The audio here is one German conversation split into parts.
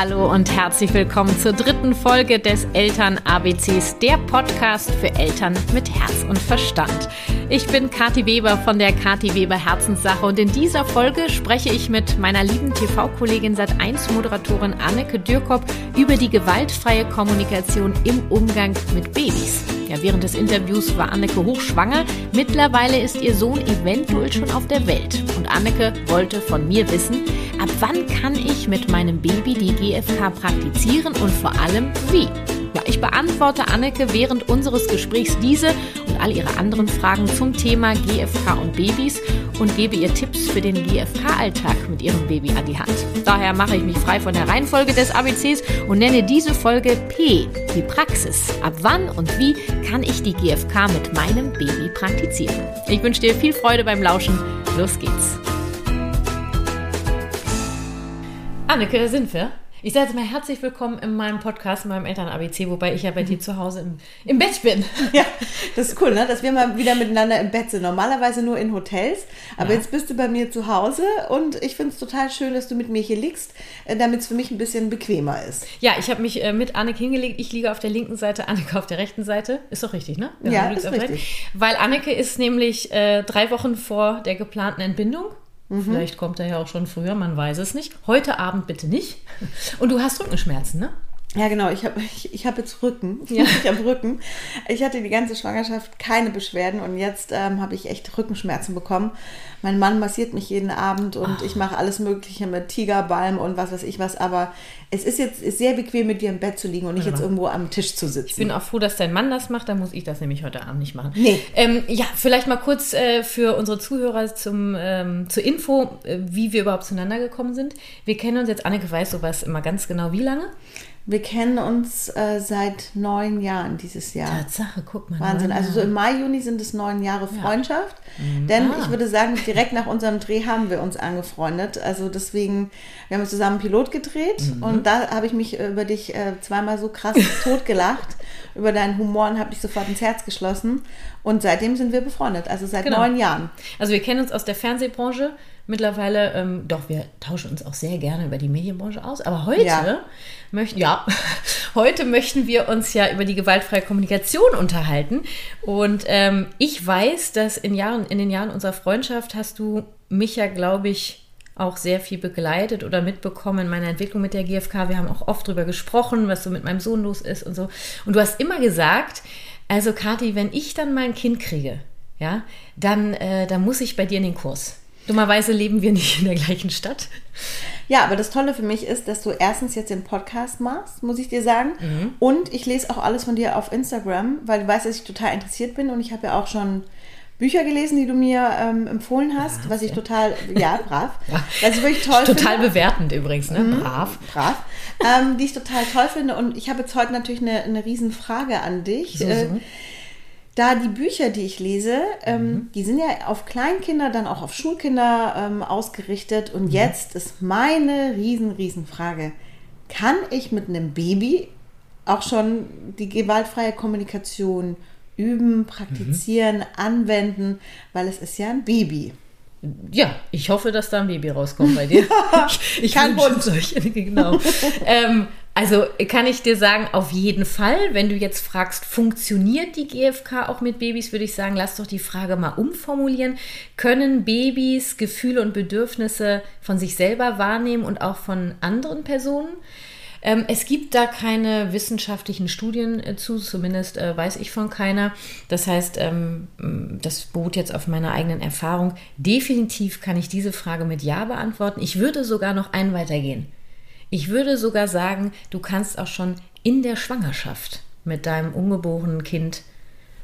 Hallo und herzlich willkommen zur dritten Folge des Eltern ABCs, der Podcast für Eltern mit Herz und Verstand. Ich bin Kathi Weber von der Kathi Weber Herzenssache und in dieser Folge spreche ich mit meiner lieben TV-Kollegin Sat1 Moderatorin Anneke Dürkop über die gewaltfreie Kommunikation im Umgang mit Babys. Ja, während des Interviews war Anneke hochschwanger. Mittlerweile ist ihr Sohn eventuell schon auf der Welt. Und Anneke wollte von mir wissen, ab wann kann ich mit meinem Baby die GFK praktizieren und vor allem wie? Ja, ich beantworte Anneke während unseres Gesprächs diese und all ihre anderen Fragen zum Thema GFK und Babys und gebe ihr Tipps für den GFK-Alltag mit ihrem Baby an die Hand. Daher mache ich mich frei von der Reihenfolge des ABCs und nenne diese Folge P, die Praxis. Ab wann und wie kann ich die GFK mit meinem Baby praktizieren? Ich wünsche dir viel Freude beim Lauschen. Los geht's. Anneke, sind wir. Ich sage jetzt mal herzlich willkommen in meinem Podcast, in meinem Eltern-ABC, wobei ich ja bei dir zu Hause im, im Bett bin. Ja, das ist cool, ne? dass wir mal wieder miteinander im Bett sind. Normalerweise nur in Hotels, aber ja. jetzt bist du bei mir zu Hause und ich finde es total schön, dass du mit mir hier liegst, äh, damit es für mich ein bisschen bequemer ist. Ja, ich habe mich äh, mit Anneke hingelegt. Ich liege auf der linken Seite, Anneke auf der rechten Seite. Ist doch richtig, ne? Ja, ja ist richtig. Weil Anneke ist nämlich äh, drei Wochen vor der geplanten Entbindung. Mhm. Vielleicht kommt er ja auch schon früher, man weiß es nicht. Heute Abend bitte nicht. Und du hast Rückenschmerzen, ne? Ja, genau. Ich habe ich, ich hab jetzt Rücken. Ja. Ich habe Rücken. Ich hatte die ganze Schwangerschaft keine Beschwerden und jetzt ähm, habe ich echt Rückenschmerzen bekommen. Mein Mann massiert mich jeden Abend und oh. ich mache alles Mögliche mit Tigerbalm und was weiß ich was. Aber es ist jetzt ist sehr bequem, mit dir im Bett zu liegen und nicht jetzt irgendwo am Tisch zu sitzen. Ich bin auch froh, dass dein Mann das macht. Dann muss ich das nämlich heute Abend nicht machen. Nee. Ähm, ja, vielleicht mal kurz äh, für unsere Zuhörer zum, ähm, zur Info, äh, wie wir überhaupt zueinander gekommen sind. Wir kennen uns jetzt, Anneke weiß sowas immer ganz genau, wie lange? Wir kennen uns äh, seit neun Jahren dieses Jahr. Tatsache, guck mal. Wahnsinn. Also so im Mai, Juni sind es neun Jahre Freundschaft. Ja. Mhm. Denn ah. ich würde sagen, direkt nach unserem Dreh haben wir uns angefreundet. Also deswegen, wir haben zusammen Pilot gedreht mhm. und da habe ich mich über dich äh, zweimal so krass totgelacht, über deinen Humor und habe dich sofort ins Herz geschlossen. Und seitdem sind wir befreundet, also seit genau. neun Jahren. Also wir kennen uns aus der Fernsehbranche mittlerweile, ähm, doch, wir tauschen uns auch sehr gerne über die Medienbranche aus. Aber heute ja. möchten, ja, heute möchten wir uns ja über die gewaltfreie Kommunikation unterhalten. Und ähm, ich weiß, dass in Jahren, in den Jahren unserer Freundschaft hast du mich ja, glaube ich, auch sehr viel begleitet oder mitbekommen in meiner Entwicklung mit der GfK. Wir haben auch oft darüber gesprochen, was so mit meinem Sohn los ist und so. Und du hast immer gesagt, also Kathi, wenn ich dann mal ein Kind kriege, ja, dann, äh, dann muss ich bei dir in den Kurs. Dummerweise leben wir nicht in der gleichen Stadt. Ja, aber das Tolle für mich ist, dass du erstens jetzt den Podcast machst, muss ich dir sagen. Mhm. Und ich lese auch alles von dir auf Instagram, weil du weißt, dass ich total interessiert bin und ich habe ja auch schon Bücher gelesen, die du mir ähm, empfohlen hast, brav, was ich total, ja, brav, ja. was ich wirklich toll Total finde. bewertend übrigens, ne? Mhm, brav. Brav. Ähm, die ich total toll finde und ich habe jetzt heute natürlich eine, eine Riesenfrage an dich. So, so. Äh, da die Bücher, die ich lese, ähm, mhm. die sind ja auf Kleinkinder, dann auch auf Schulkinder ähm, ausgerichtet. Und mhm. jetzt ist meine riesen, riesen Frage. Kann ich mit einem Baby auch schon die gewaltfreie Kommunikation üben, praktizieren, mhm. anwenden, weil es ist ja ein Baby. Ja, ich hoffe, dass da ein Baby rauskommt bei dir. ich, ich Kein Hund. Euch, genau. ähm, also kann ich dir sagen, auf jeden Fall, wenn du jetzt fragst, funktioniert die GfK auch mit Babys, würde ich sagen, lass doch die Frage mal umformulieren. Können Babys Gefühle und Bedürfnisse von sich selber wahrnehmen und auch von anderen Personen? Ähm, es gibt da keine wissenschaftlichen Studien äh, zu, zumindest äh, weiß ich von keiner. Das heißt, ähm, das beruht jetzt auf meiner eigenen Erfahrung. Definitiv kann ich diese Frage mit Ja beantworten. Ich würde sogar noch einen weitergehen. Ich würde sogar sagen, du kannst auch schon in der Schwangerschaft mit deinem ungeborenen Kind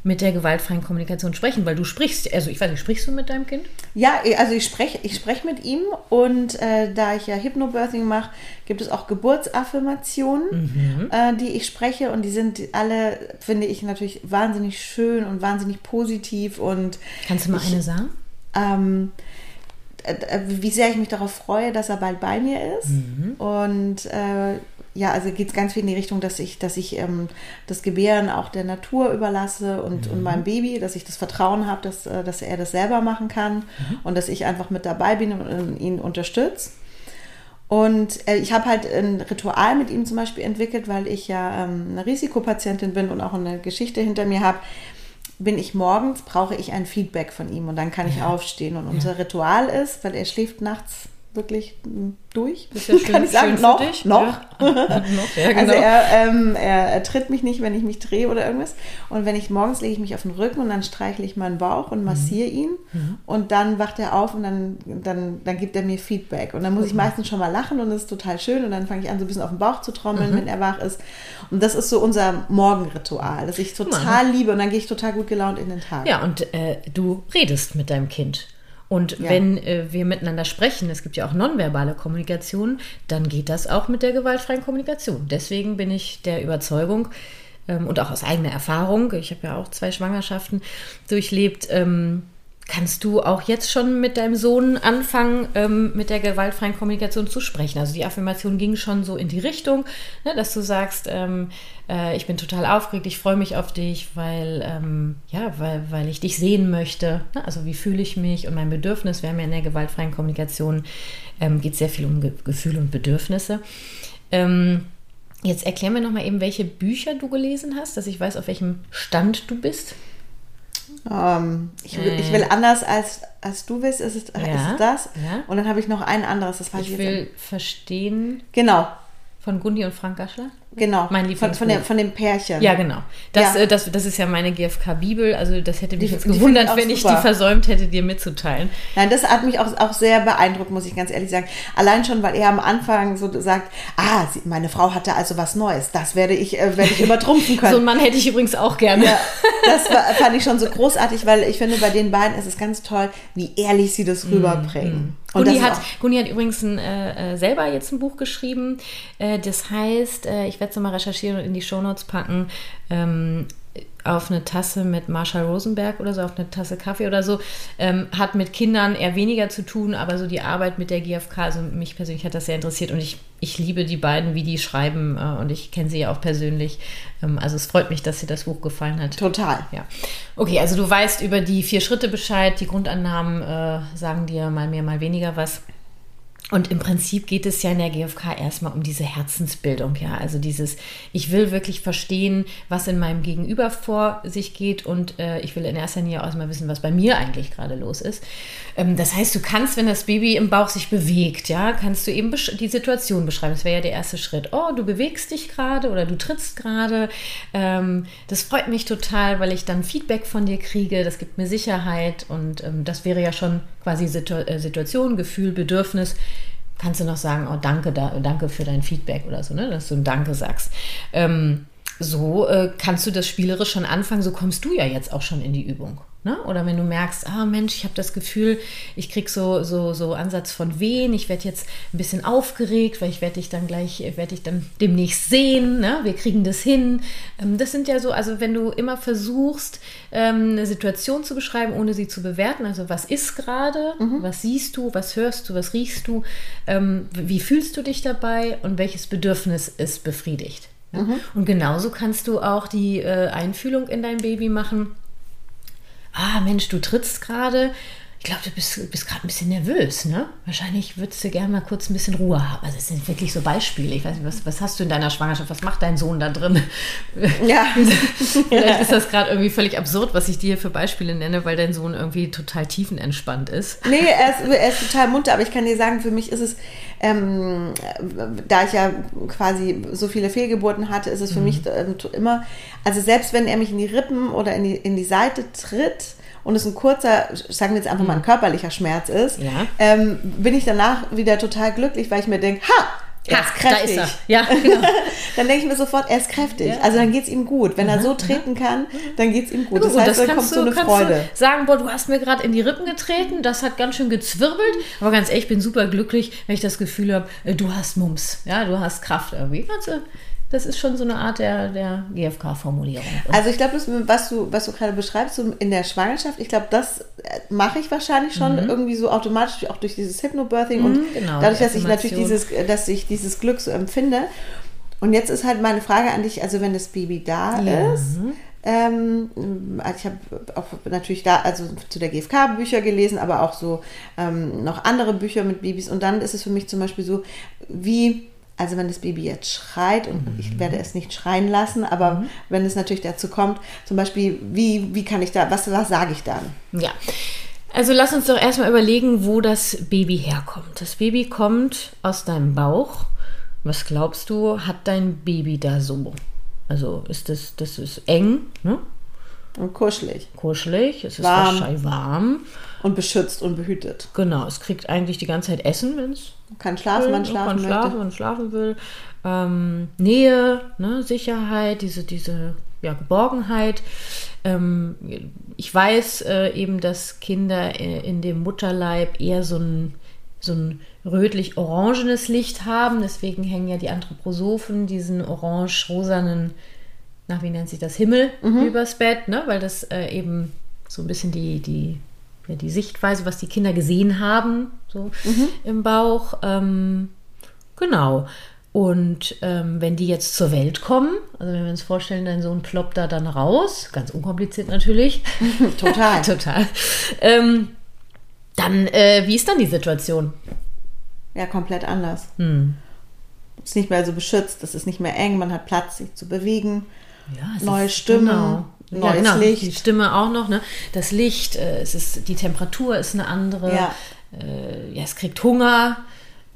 mit der gewaltfreien Kommunikation sprechen, weil du sprichst, also ich weiß nicht, sprichst du mit deinem Kind? Ja, also ich spreche ich sprech mit ihm und äh, da ich ja Hypnobirthing mache, gibt es auch Geburtsaffirmationen, mhm. äh, die ich spreche und die sind alle, finde ich, natürlich wahnsinnig schön und wahnsinnig positiv und Kannst du mal ich, eine sagen? Ähm, äh, wie sehr ich mich darauf freue, dass er bald bei mir ist. Mhm. Und äh, ja, also geht es ganz viel in die Richtung, dass ich, dass ich ähm, das Gebären auch der Natur überlasse und, mhm. und meinem Baby, dass ich das Vertrauen habe, dass, äh, dass er das selber machen kann mhm. und dass ich einfach mit dabei bin und ihn unterstütze. Und äh, ich habe halt ein Ritual mit ihm zum Beispiel entwickelt, weil ich ja ähm, eine Risikopatientin bin und auch eine Geschichte hinter mir habe. Bin ich morgens, brauche ich ein Feedback von ihm und dann kann ich ja. aufstehen. Und unser Ritual ist, weil er schläft nachts wirklich durch. Das ist ja schön, Kann ich sagen, noch, noch. Ja. noch ja, genau. Also er, ähm, er, er, tritt mich nicht, wenn ich mich drehe oder irgendwas. Und wenn ich morgens lege ich mich auf den Rücken und dann streichle ich meinen Bauch und massiere mhm. ihn. Mhm. Und dann wacht er auf und dann, dann, dann gibt er mir Feedback. Und dann muss ich meistens schon mal lachen und das ist total schön. Und dann fange ich an, so ein bisschen auf den Bauch zu trommeln, mhm. wenn er wach ist. Und das ist so unser Morgenritual, das ich total liebe. Und dann gehe ich total gut gelaunt in den Tag. Ja, und äh, du redest mit deinem Kind. Und ja. wenn äh, wir miteinander sprechen, es gibt ja auch nonverbale Kommunikation, dann geht das auch mit der gewaltfreien Kommunikation. Deswegen bin ich der Überzeugung ähm, und auch aus eigener Erfahrung, ich habe ja auch zwei Schwangerschaften durchlebt, ähm, kannst du auch jetzt schon mit deinem Sohn anfangen, ähm, mit der gewaltfreien Kommunikation zu sprechen. Also die Affirmation ging schon so in die Richtung, ne, dass du sagst, ähm, äh, ich bin total aufgeregt, ich freue mich auf dich, weil, ähm, ja, weil, weil ich dich sehen möchte. Ne? Also wie fühle ich mich und mein Bedürfnis. Wir haben ja in der gewaltfreien Kommunikation, ähm, geht sehr viel um Ge Gefühle und Bedürfnisse. Ähm, jetzt erklär mir nochmal eben, welche Bücher du gelesen hast, dass ich weiß, auf welchem Stand du bist. Ähm, ich, will, ich, will anders als, als du willst, ist es, ja, ist es das. Ja. Und dann habe ich noch ein anderes, das weiß ich, ich will verstehen. Genau. Von Gundi und Frank Gaschler? Genau, mein von, von, der, von dem Pärchen. Ja, genau. Das, ja. Äh, das, das ist ja meine GfK-Bibel. Also das hätte mich die, jetzt gewundert, ich wenn super. ich die versäumt hätte, dir mitzuteilen. Nein, das hat mich auch, auch sehr beeindruckt, muss ich ganz ehrlich sagen. Allein schon, weil er am Anfang so sagt, ah, sie, meine Frau hatte also was Neues. Das werde ich, äh, werde ich übertrumpfen können. so einen Mann hätte ich übrigens auch gerne. Ja, das war, fand ich schon so großartig, weil ich finde, bei den beiden ist es ganz toll, wie ehrlich sie das mm, rüberbringen. Mm, mm. Guni hat, Guni hat übrigens ein, äh, äh, selber jetzt ein Buch geschrieben. Äh, das heißt, äh, ich werde es nochmal recherchieren und in die Shownotes packen. Ähm, auf eine Tasse mit Marshall Rosenberg oder so, auf eine Tasse Kaffee oder so, ähm, hat mit Kindern eher weniger zu tun, aber so die Arbeit mit der GfK, also mich persönlich hat das sehr interessiert und ich, ich liebe die beiden, wie die schreiben äh, und ich kenne sie ja auch persönlich. Ähm, also es freut mich, dass dir das Buch gefallen hat. Total. Ja. Okay, also du weißt über die vier Schritte Bescheid, die Grundannahmen äh, sagen dir mal mehr, mal weniger was. Und im Prinzip geht es ja in der GfK erstmal um diese Herzensbildung, ja. Also dieses, ich will wirklich verstehen, was in meinem Gegenüber vor sich geht und äh, ich will in erster Linie auch erstmal wissen, was bei mir eigentlich gerade los ist. Ähm, das heißt, du kannst, wenn das Baby im Bauch sich bewegt, ja, kannst du eben die Situation beschreiben. Das wäre ja der erste Schritt. Oh, du bewegst dich gerade oder du trittst gerade. Ähm, das freut mich total, weil ich dann Feedback von dir kriege. Das gibt mir Sicherheit und ähm, das wäre ja schon quasi Situ äh, Situation, Gefühl, Bedürfnis kannst du noch sagen, oh danke, da, danke für dein Feedback oder so, ne? dass du ein Danke sagst. Ähm, so äh, kannst du das spielerisch schon anfangen, so kommst du ja jetzt auch schon in die Übung. Ne? Oder wenn du merkst, ah Mensch, ich habe das Gefühl, ich krieg so, so, so Ansatz von Wehen, ich werde jetzt ein bisschen aufgeregt, weil ich werde dich dann gleich, werde dich dann demnächst sehen, ne? wir kriegen das hin. Ähm, das sind ja so, also wenn du immer versuchst, ähm, eine Situation zu beschreiben, ohne sie zu bewerten, also was ist gerade, mhm. was siehst du, was hörst du, was riechst du, ähm, wie fühlst du dich dabei und welches Bedürfnis ist befriedigt. Mhm. Und genauso kannst du auch die äh, Einfühlung in dein Baby machen ah Mensch, du trittst gerade. Ich glaube, du bist, bist gerade ein bisschen nervös, ne? Wahrscheinlich würdest du gerne mal kurz ein bisschen Ruhe haben. Also, das sind wirklich so Beispiele. Ich weiß nicht, was, was hast du in deiner Schwangerschaft? Was macht dein Sohn da drin? Ja. Vielleicht ist das gerade irgendwie völlig absurd, was ich dir für Beispiele nenne, weil dein Sohn irgendwie total tiefenentspannt ist. Nee, er ist, er ist total munter, aber ich kann dir sagen, für mich ist es, ähm, da ich ja quasi so viele Fehlgeburten hatte, ist es für mhm. mich ähm, immer, also selbst wenn er mich in die Rippen oder in die, in die Seite tritt, und es ein kurzer, sagen wir jetzt einfach mal ein mhm. körperlicher Schmerz ist, ja. ähm, bin ich danach wieder total glücklich, weil ich mir denke, ha, er ist kräftig. Da ist er. Ja, genau. dann denke ich mir sofort, er ist kräftig. Ja. Also dann geht es ihm gut. Wenn er so treten kann, dann geht es ihm gut. Das heißt, das dann kommt du, so eine Freude. sagen, boah, du hast mir gerade in die Rippen getreten, das hat ganz schön gezwirbelt. Aber ganz ehrlich, ich bin super glücklich, wenn ich das Gefühl habe, äh, du hast Mums. Ja, du hast Kraft irgendwie. Also, das ist schon so eine Art der, der GfK-Formulierung. Also ich glaube, was du, was du gerade beschreibst, so in der Schwangerschaft, ich glaube, das äh, mache ich wahrscheinlich schon mhm. irgendwie so automatisch, auch durch dieses Hypnobirthing mhm, und genau, dadurch, dass ich natürlich dieses, dass ich dieses Glück so empfinde. Und jetzt ist halt meine Frage an dich, also wenn das Baby da ja. ist, Ähm, also ich habe auch natürlich da, also zu der GfK Bücher gelesen, aber auch so ähm, noch andere Bücher mit Babys. Und dann ist es für mich zum Beispiel so, wie, also wenn das Baby jetzt schreit, und mhm. ich werde es nicht schreien lassen, aber mhm. wenn es natürlich dazu kommt, zum Beispiel, wie, wie kann ich da, was, was sage ich dann? Ja. Also lass uns doch erstmal überlegen, wo das Baby herkommt. Das Baby kommt aus deinem Bauch. Was glaubst du, hat dein Baby da so? Also ist das, das ist eng, ne? Und kuschelig. Kuschelig, es ist Warm. wahrscheinlich warm. Und beschützt und behütet. Genau, es kriegt eigentlich die ganze Zeit Essen, wenn es Kann schlafen, man schlafen kann schlafen, wenn schlafen will. Ähm, Nähe, ne, Sicherheit, diese, diese ja, Geborgenheit. Ähm, ich weiß äh, eben, dass Kinder äh, in dem Mutterleib eher so ein, so ein rötlich-orangenes Licht haben. Deswegen hängen ja die Anthroposophen diesen orange-rosanen, nach wie nennt sich das, Himmel übers Bett, ne? weil das äh, eben so ein bisschen die, die, ja, die Sichtweise, was die Kinder gesehen haben, so im Bauch. Ähm, genau. Und ähm, wenn die jetzt zur Welt kommen, also wenn wir uns vorstellen, dein Sohn ploppt da dann raus, ganz unkompliziert natürlich. Total. Total. Ähm, dann, äh, wie ist dann die Situation? Ja, komplett anders. Hm. Ist nicht mehr so beschützt, es ist nicht mehr eng, man hat Platz, sich zu bewegen. Ja, Neue ist- Stimmen, genau. neues ja, genau. Licht. Die Stimme auch noch, ne? Das Licht, äh, es ist, die Temperatur ist eine andere. Ja. Äh, ja, es kriegt Hunger.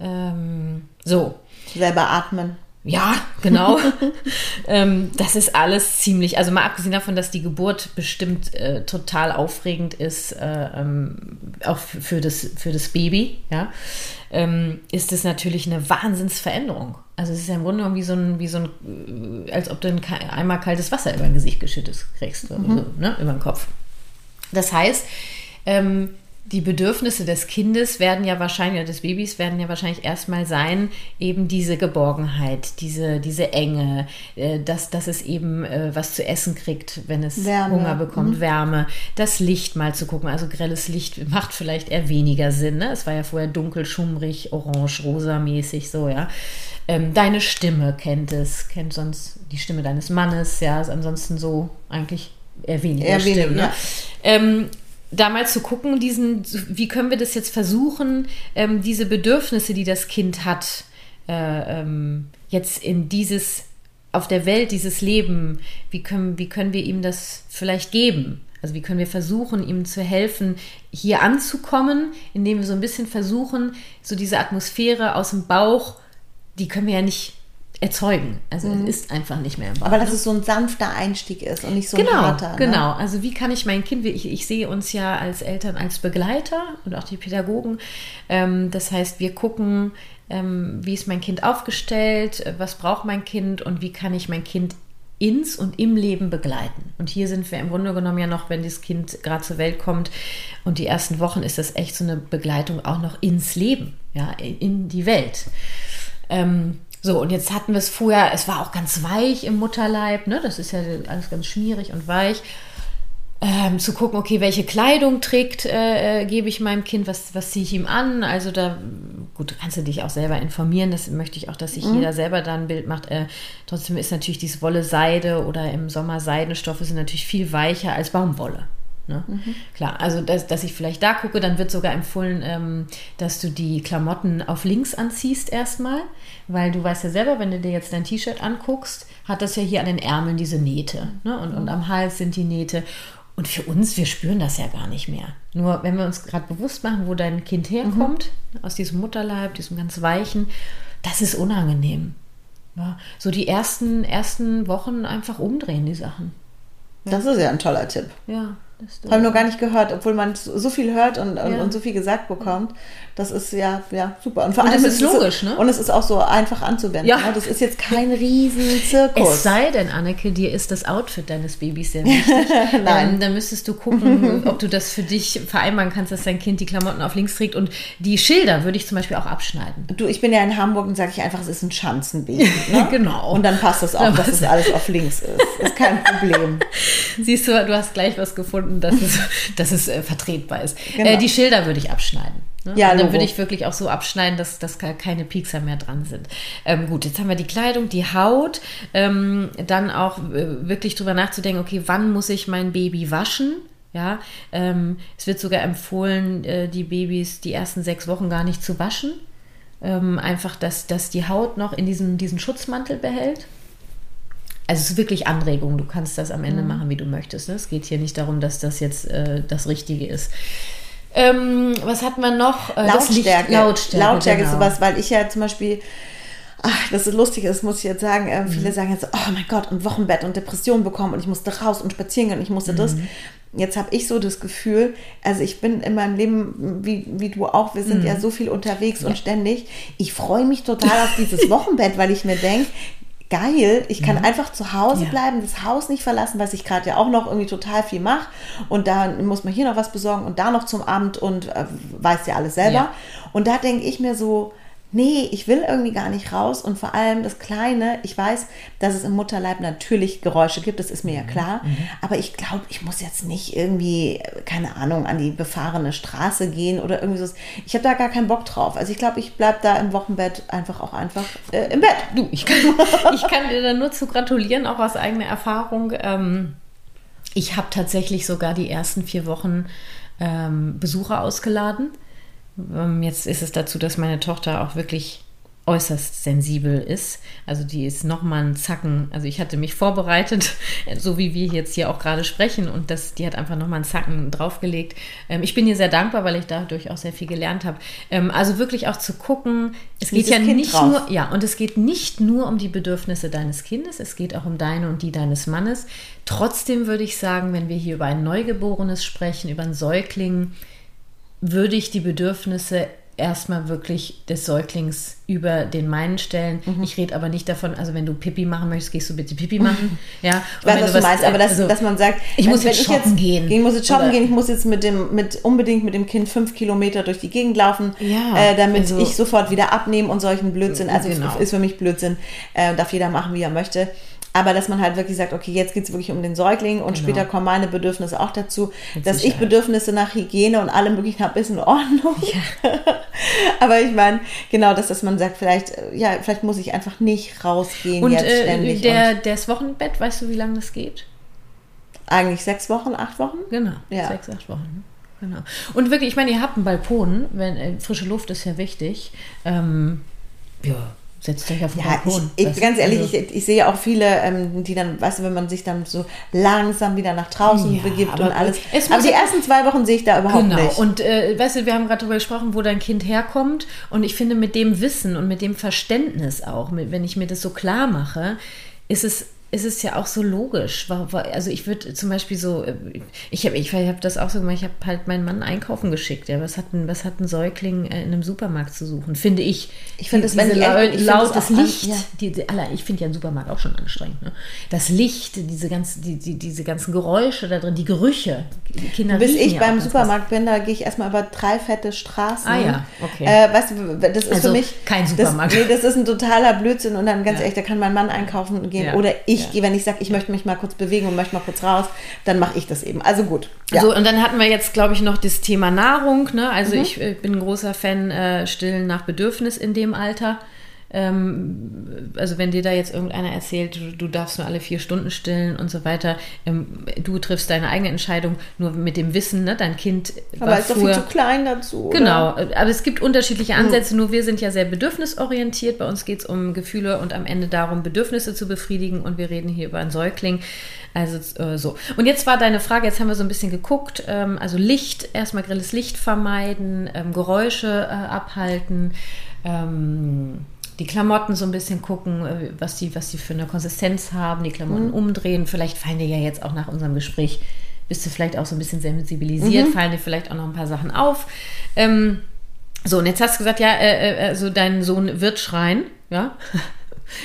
Ähm, so. Selber atmen. Ja, genau. ähm, das ist alles ziemlich, also mal abgesehen davon, dass die Geburt bestimmt äh, total aufregend ist, äh, ähm, auch für das, für das Baby, ja, ähm, ist es natürlich eine Wahnsinnsveränderung. Also es ist ja im Grunde genommen wie so ein, wie so ein, äh, als ob du ein, einmal kaltes Wasser über ein Gesicht geschüttet kriegst, oder so, ne, über den Kopf. Das heißt, ähm, die Bedürfnisse des Kindes werden ja wahrscheinlich, oder des Babys werden ja wahrscheinlich erstmal sein, eben diese Geborgenheit, diese, diese Enge, äh, dass, dass es eben äh, was zu essen kriegt, wenn es Wärme. Hunger bekommt, Wärme, das Licht mal zu gucken. Also grelles Licht macht vielleicht eher weniger Sinn. Ne? Es war ja vorher dunkel, schummrig, orange, rosa mäßig so, ja. Ähm, deine Stimme kennt es, kennt sonst die Stimme deines Mannes, ja, ist ansonsten so eigentlich eher weniger Eher wenig, Stimmen. Ne? ja. ähm, da mal zu gucken, diesen, wie können wir das jetzt versuchen, ähm, diese Bedürfnisse, die das Kind hat, äh, ähm, jetzt in dieses, auf der Welt, dieses Leben, wie können, wie können wir ihm das vielleicht geben? Also wie können wir versuchen, ihm zu helfen, hier anzukommen, indem wir so ein bisschen versuchen, so diese Atmosphäre aus dem Bauch, die können wir ja nicht erzeugen. Also es ist einfach nicht mehr im Bauch. Aber dass es so ein sanfter Einstieg ist und nicht so ein Genau, harter. Ne? genau. Also wie kann ich mein Kind, ich, ich sehe uns ja als Eltern als Begleiter und auch die Pädagogen. Ähm, das heißt, wir gucken, ähm, wie ist mein Kind aufgestellt, was braucht mein Kind und wie kann ich mein Kind ins und im Leben begleiten. Und hier sind wir im Grunde genommen ja noch, wenn das Kind gerade zur Welt kommt und die ersten Wochen ist das echt so eine Begleitung auch noch ins Leben, ja, in die Welt. Ähm, so, und jetzt hatten wir es vorher, es war auch ganz weich im Mutterleib, ne? Das ist ja alles ganz schmierig und weich. Ähm, zu gucken, okay, welche Kleidung trägt, äh, äh, gebe ich meinem Kind, was, was ziehe ich ihm an? Also da, gut, kannst du dich auch selber informieren, das möchte ich auch, dass sich jeder selber da ein Bild macht. Äh, trotzdem ist natürlich dieses Wolle Seide oder im Sommer Seidenstoffe sind natürlich viel weicher als Baumwolle. Ne? Klar, also dass, dass ich vielleicht da gucke, dann wird sogar empfohlen, ähm, dass du die Klamotten auf links anziehst erstmal, weil du weißt ja selber, wenn du dir jetzt dein T-Shirt anguckst, hat das ja hier an den Ärmeln diese Nähte ne? und, und am Hals sind die Nähte. Und für uns, wir spüren das ja gar nicht mehr. Nur wenn wir uns gerade bewusst machen, wo dein Kind herkommt, aus diesem Mutterleib, diesem ganz weichen, das ist unangenehm. Ja, so die ersten, ersten Wochen einfach umdrehen, die Sachen. Das ist ja ein toller Tipp. Ja, das Habe ich noch gar nicht gehört, obwohl man so so viel hört und, und, Ja. und so viel gesagt bekommt. Das ist ja, ja super. Und vor Und allem es ist es logisch, so, ne? Und es ist auch so einfach anzuwenden. Ja. ne? Das ist jetzt kein Riesenzirkus. Es sei denn, Anneke, dir ist das Outfit deines Babys sehr wichtig. Nein. Ähm, dann müsstest du gucken, ob du das für dich vereinbaren kannst, dass dein Kind die Klamotten auf links trägt. Und die Schilder würde ich zum Beispiel auch abschneiden. Du, ich bin ja in Hamburg und sage ich einfach, es ist ein Schanzenbaby. Ne? Genau. Und dann passt es auch, dass es alles auf links ist. Ist kein Problem. Siehst du, du hast gleich was gefunden, dass es, dass es äh, vertretbar ist. Genau. Äh, die Schilder würde ich abschneiden. Ne? Ja, und dann würde ich wirklich auch so abschneiden, dass, dass keine Piekser mehr dran sind. Ähm, gut, jetzt haben wir die Kleidung, die Haut, ähm, dann auch äh, wirklich drüber nachzudenken, okay, wann muss ich mein Baby waschen? Ja, ähm, es wird sogar empfohlen, äh, die Babys die ersten sechs Wochen gar nicht zu waschen. Ähm, einfach, dass, dass die Haut noch in diesen, diesen Schutzmantel behält. Also es ist wirklich Anregung. Du kannst das am Ende mhm. machen, wie du möchtest. Ne? Es geht hier nicht darum, dass das jetzt äh, das Richtige ist. Ähm, was hat man noch? Äh, Lautstärke. Lautstärke, Lautstärke genau. ist sowas, weil ich ja zum Beispiel ach, das ist lustig, das muss ich jetzt sagen. Äh, mhm. Viele sagen jetzt, oh mein Gott, und Wochenbett und Depression bekommen und ich musste raus und spazieren gehen und ich musste mhm. das. Jetzt habe ich so das Gefühl, also ich bin in meinem Leben, wie, wie du auch, wir sind mhm. ja so viel unterwegs ja. und ständig. Ich freue mich total auf dieses Wochenbett, weil ich mir denke, geil, ich kann mhm. einfach zu Hause ja. bleiben, das Haus nicht verlassen, was ich gerade ja auch noch irgendwie total viel mache. Und da muss man hier noch was besorgen und da noch zum Abend und äh, weiß ja alles selber. Ja. Und da denke ich mir so, nee, ich will irgendwie gar nicht raus und vor allem das Kleine, ich weiß, dass es im Mutterleib natürlich Geräusche gibt, das ist mir ja mhm. klar, mhm. aber ich glaube, ich muss jetzt nicht irgendwie, keine Ahnung, an die befahrene Straße gehen oder irgendwie so. Ich habe da gar keinen Bock drauf. Also ich glaube, ich bleibe da im Wochenbett einfach auch einfach äh, im Bett. Du, ich kann, ich kann dir da nur zu gratulieren, auch aus eigener Erfahrung. Ähm, ich habe tatsächlich sogar die ersten vier Wochen ähm, Besucher ausgeladen jetzt ist es dazu, dass meine Tochter auch wirklich äußerst sensibel ist. Also die ist nochmal ein Zacken. Also ich hatte mich vorbereitet, so wie wir jetzt hier auch gerade sprechen und das, die hat einfach nochmal einen Zacken draufgelegt. Ähm, ich bin ihr sehr dankbar, weil ich dadurch auch sehr viel gelernt habe. Ähm, also wirklich auch zu gucken, es geht ja kind nicht drauf. nur, ja, und es geht nicht nur um die Bedürfnisse deines Kindes, es geht auch um deine und die deines Mannes. Trotzdem würde ich sagen, wenn wir hier über ein Neugeborenes sprechen, über einen Säugling, würde ich die Bedürfnisse erstmal wirklich des Säuglings über den meinen stellen. Mhm. Ich rede aber nicht davon, also wenn du Pipi machen möchtest, gehst du bitte Pipi machen. Ja. Ich weiß, was du, was, meinst, aber dass, also, dass man sagt, ich muss jetzt shoppen jetzt, gehen. Ich muss jetzt shoppen gehen, ich muss jetzt mit dem, mit, unbedingt mit dem Kind fünf Kilometer durch die Gegend laufen, ja, äh, damit also, ich sofort wieder abnehme und solchen Blödsinn. Also genau. ist für mich Blödsinn. Äh, darf jeder machen, wie er möchte. Aber dass man halt wirklich sagt, okay, jetzt geht es wirklich um den Säugling und genau. später kommen meine Bedürfnisse auch dazu, Mit dass Sicherheit. ich Bedürfnisse nach Hygiene und allem möglichen habe, ist in Ordnung. Ja. Aber ich meine, genau das, dass man sagt, vielleicht, äh, ja, vielleicht muss ich einfach nicht rausgehen und, jetzt äh, ständig. Der, und das Wochenbett, weißt du, wie lange das geht? Eigentlich sechs Wochen, acht Wochen? Genau, ja. sechs, acht Wochen. Genau. Und wirklich, ich meine, ihr habt einen Balkon, wenn äh, frische Luft ist ja wichtig. Ähm, ja, Setzt euch auf den ja, Balkon. Ich, ich ganz ehrlich, also ich, ich, sehe auch viele, ähm, die dann, weißt du, wenn man sich dann so langsam wieder nach draußen ja, begibt und alles. aber die ersten zwei Wochen sehe ich da überhaupt genau. nicht. Und äh, weißt du, wir haben gerade darüber gesprochen, wo dein Kind herkommt. Und ich finde, mit dem Wissen und mit dem Verständnis auch, mit, wenn ich mir das so klar mache, ist es ist es ja auch so logisch. Also ich würde zum Beispiel so, äh, ich habe ich hab das auch so gemacht, ich habe halt meinen Mann einkaufen geschickt. Ja, was hat ein, was hat ein Säugling in einem Supermarkt zu suchen? Finde ich. Ich finde das, wenn die, laut, ich lautes Licht, an, ja. die, die, ich finde ja einen Supermarkt auch schon anstrengend. Ne? Das Licht, diese, ganzen, die, die, diese ganzen Geräusche da drin, die Gerüche. Die Kinder Bis ich ja beim Supermarkt was. bin, da gehe ich erstmal über drei fette Straßen. Ah ja, okay. Äh, weißt du, das ist also für mich. Kein Supermarkt. Das, nee, das ist ein totaler Blödsinn und dann ganz ja. ehrlich, da kann mein Mann einkaufen gehen oder ich ich, ja. wenn ich sage, ich möchte mich mal kurz bewegen und möchte mal kurz raus, dann mache ich das eben. Also gut. Ja. So, und dann hatten wir jetzt, glaube ich, noch das Thema Nahrung. Ne? Also mhm. ich, ich bin ein großer Fan äh, Stillen nach Bedürfnis in dem Alter. Ähm, also wenn dir da jetzt irgendeiner erzählt, du, du, darfst nur alle vier Stunden stillen und so weiter, ähm, du triffst deine eigene Entscheidung nur mit dem Wissen, ne? dein Kind aber war ist früher, doch viel zu klein dazu. Genau, oder? aber es gibt unterschiedliche. Ansätze, mhm. nur wir sind ja sehr bedürfnisorientiert, bei uns geht es um Gefühle und am Ende darum, Bedürfnisse zu befriedigen und wir reden hier über einen Säugling. Also äh, so. Und jetzt war deine Frage, jetzt haben wir so ein bisschen geguckt, ähm, also Licht, erstmal grelles Licht vermeiden, ähm, Geräusche äh, abhalten, ähm, die Klamotten so ein bisschen gucken, äh, was die, was die für eine Konsistenz haben, die Klamotten mhm. umdrehen. Vielleicht fallen dir ja jetzt auch nach unserem Gespräch, bist du vielleicht auch so ein bisschen sensibilisiert, mhm. fallen dir vielleicht auch noch ein paar Sachen auf. Ähm, so, und jetzt hast du gesagt, ja, äh, äh also dein Sohn wird schreien, ja.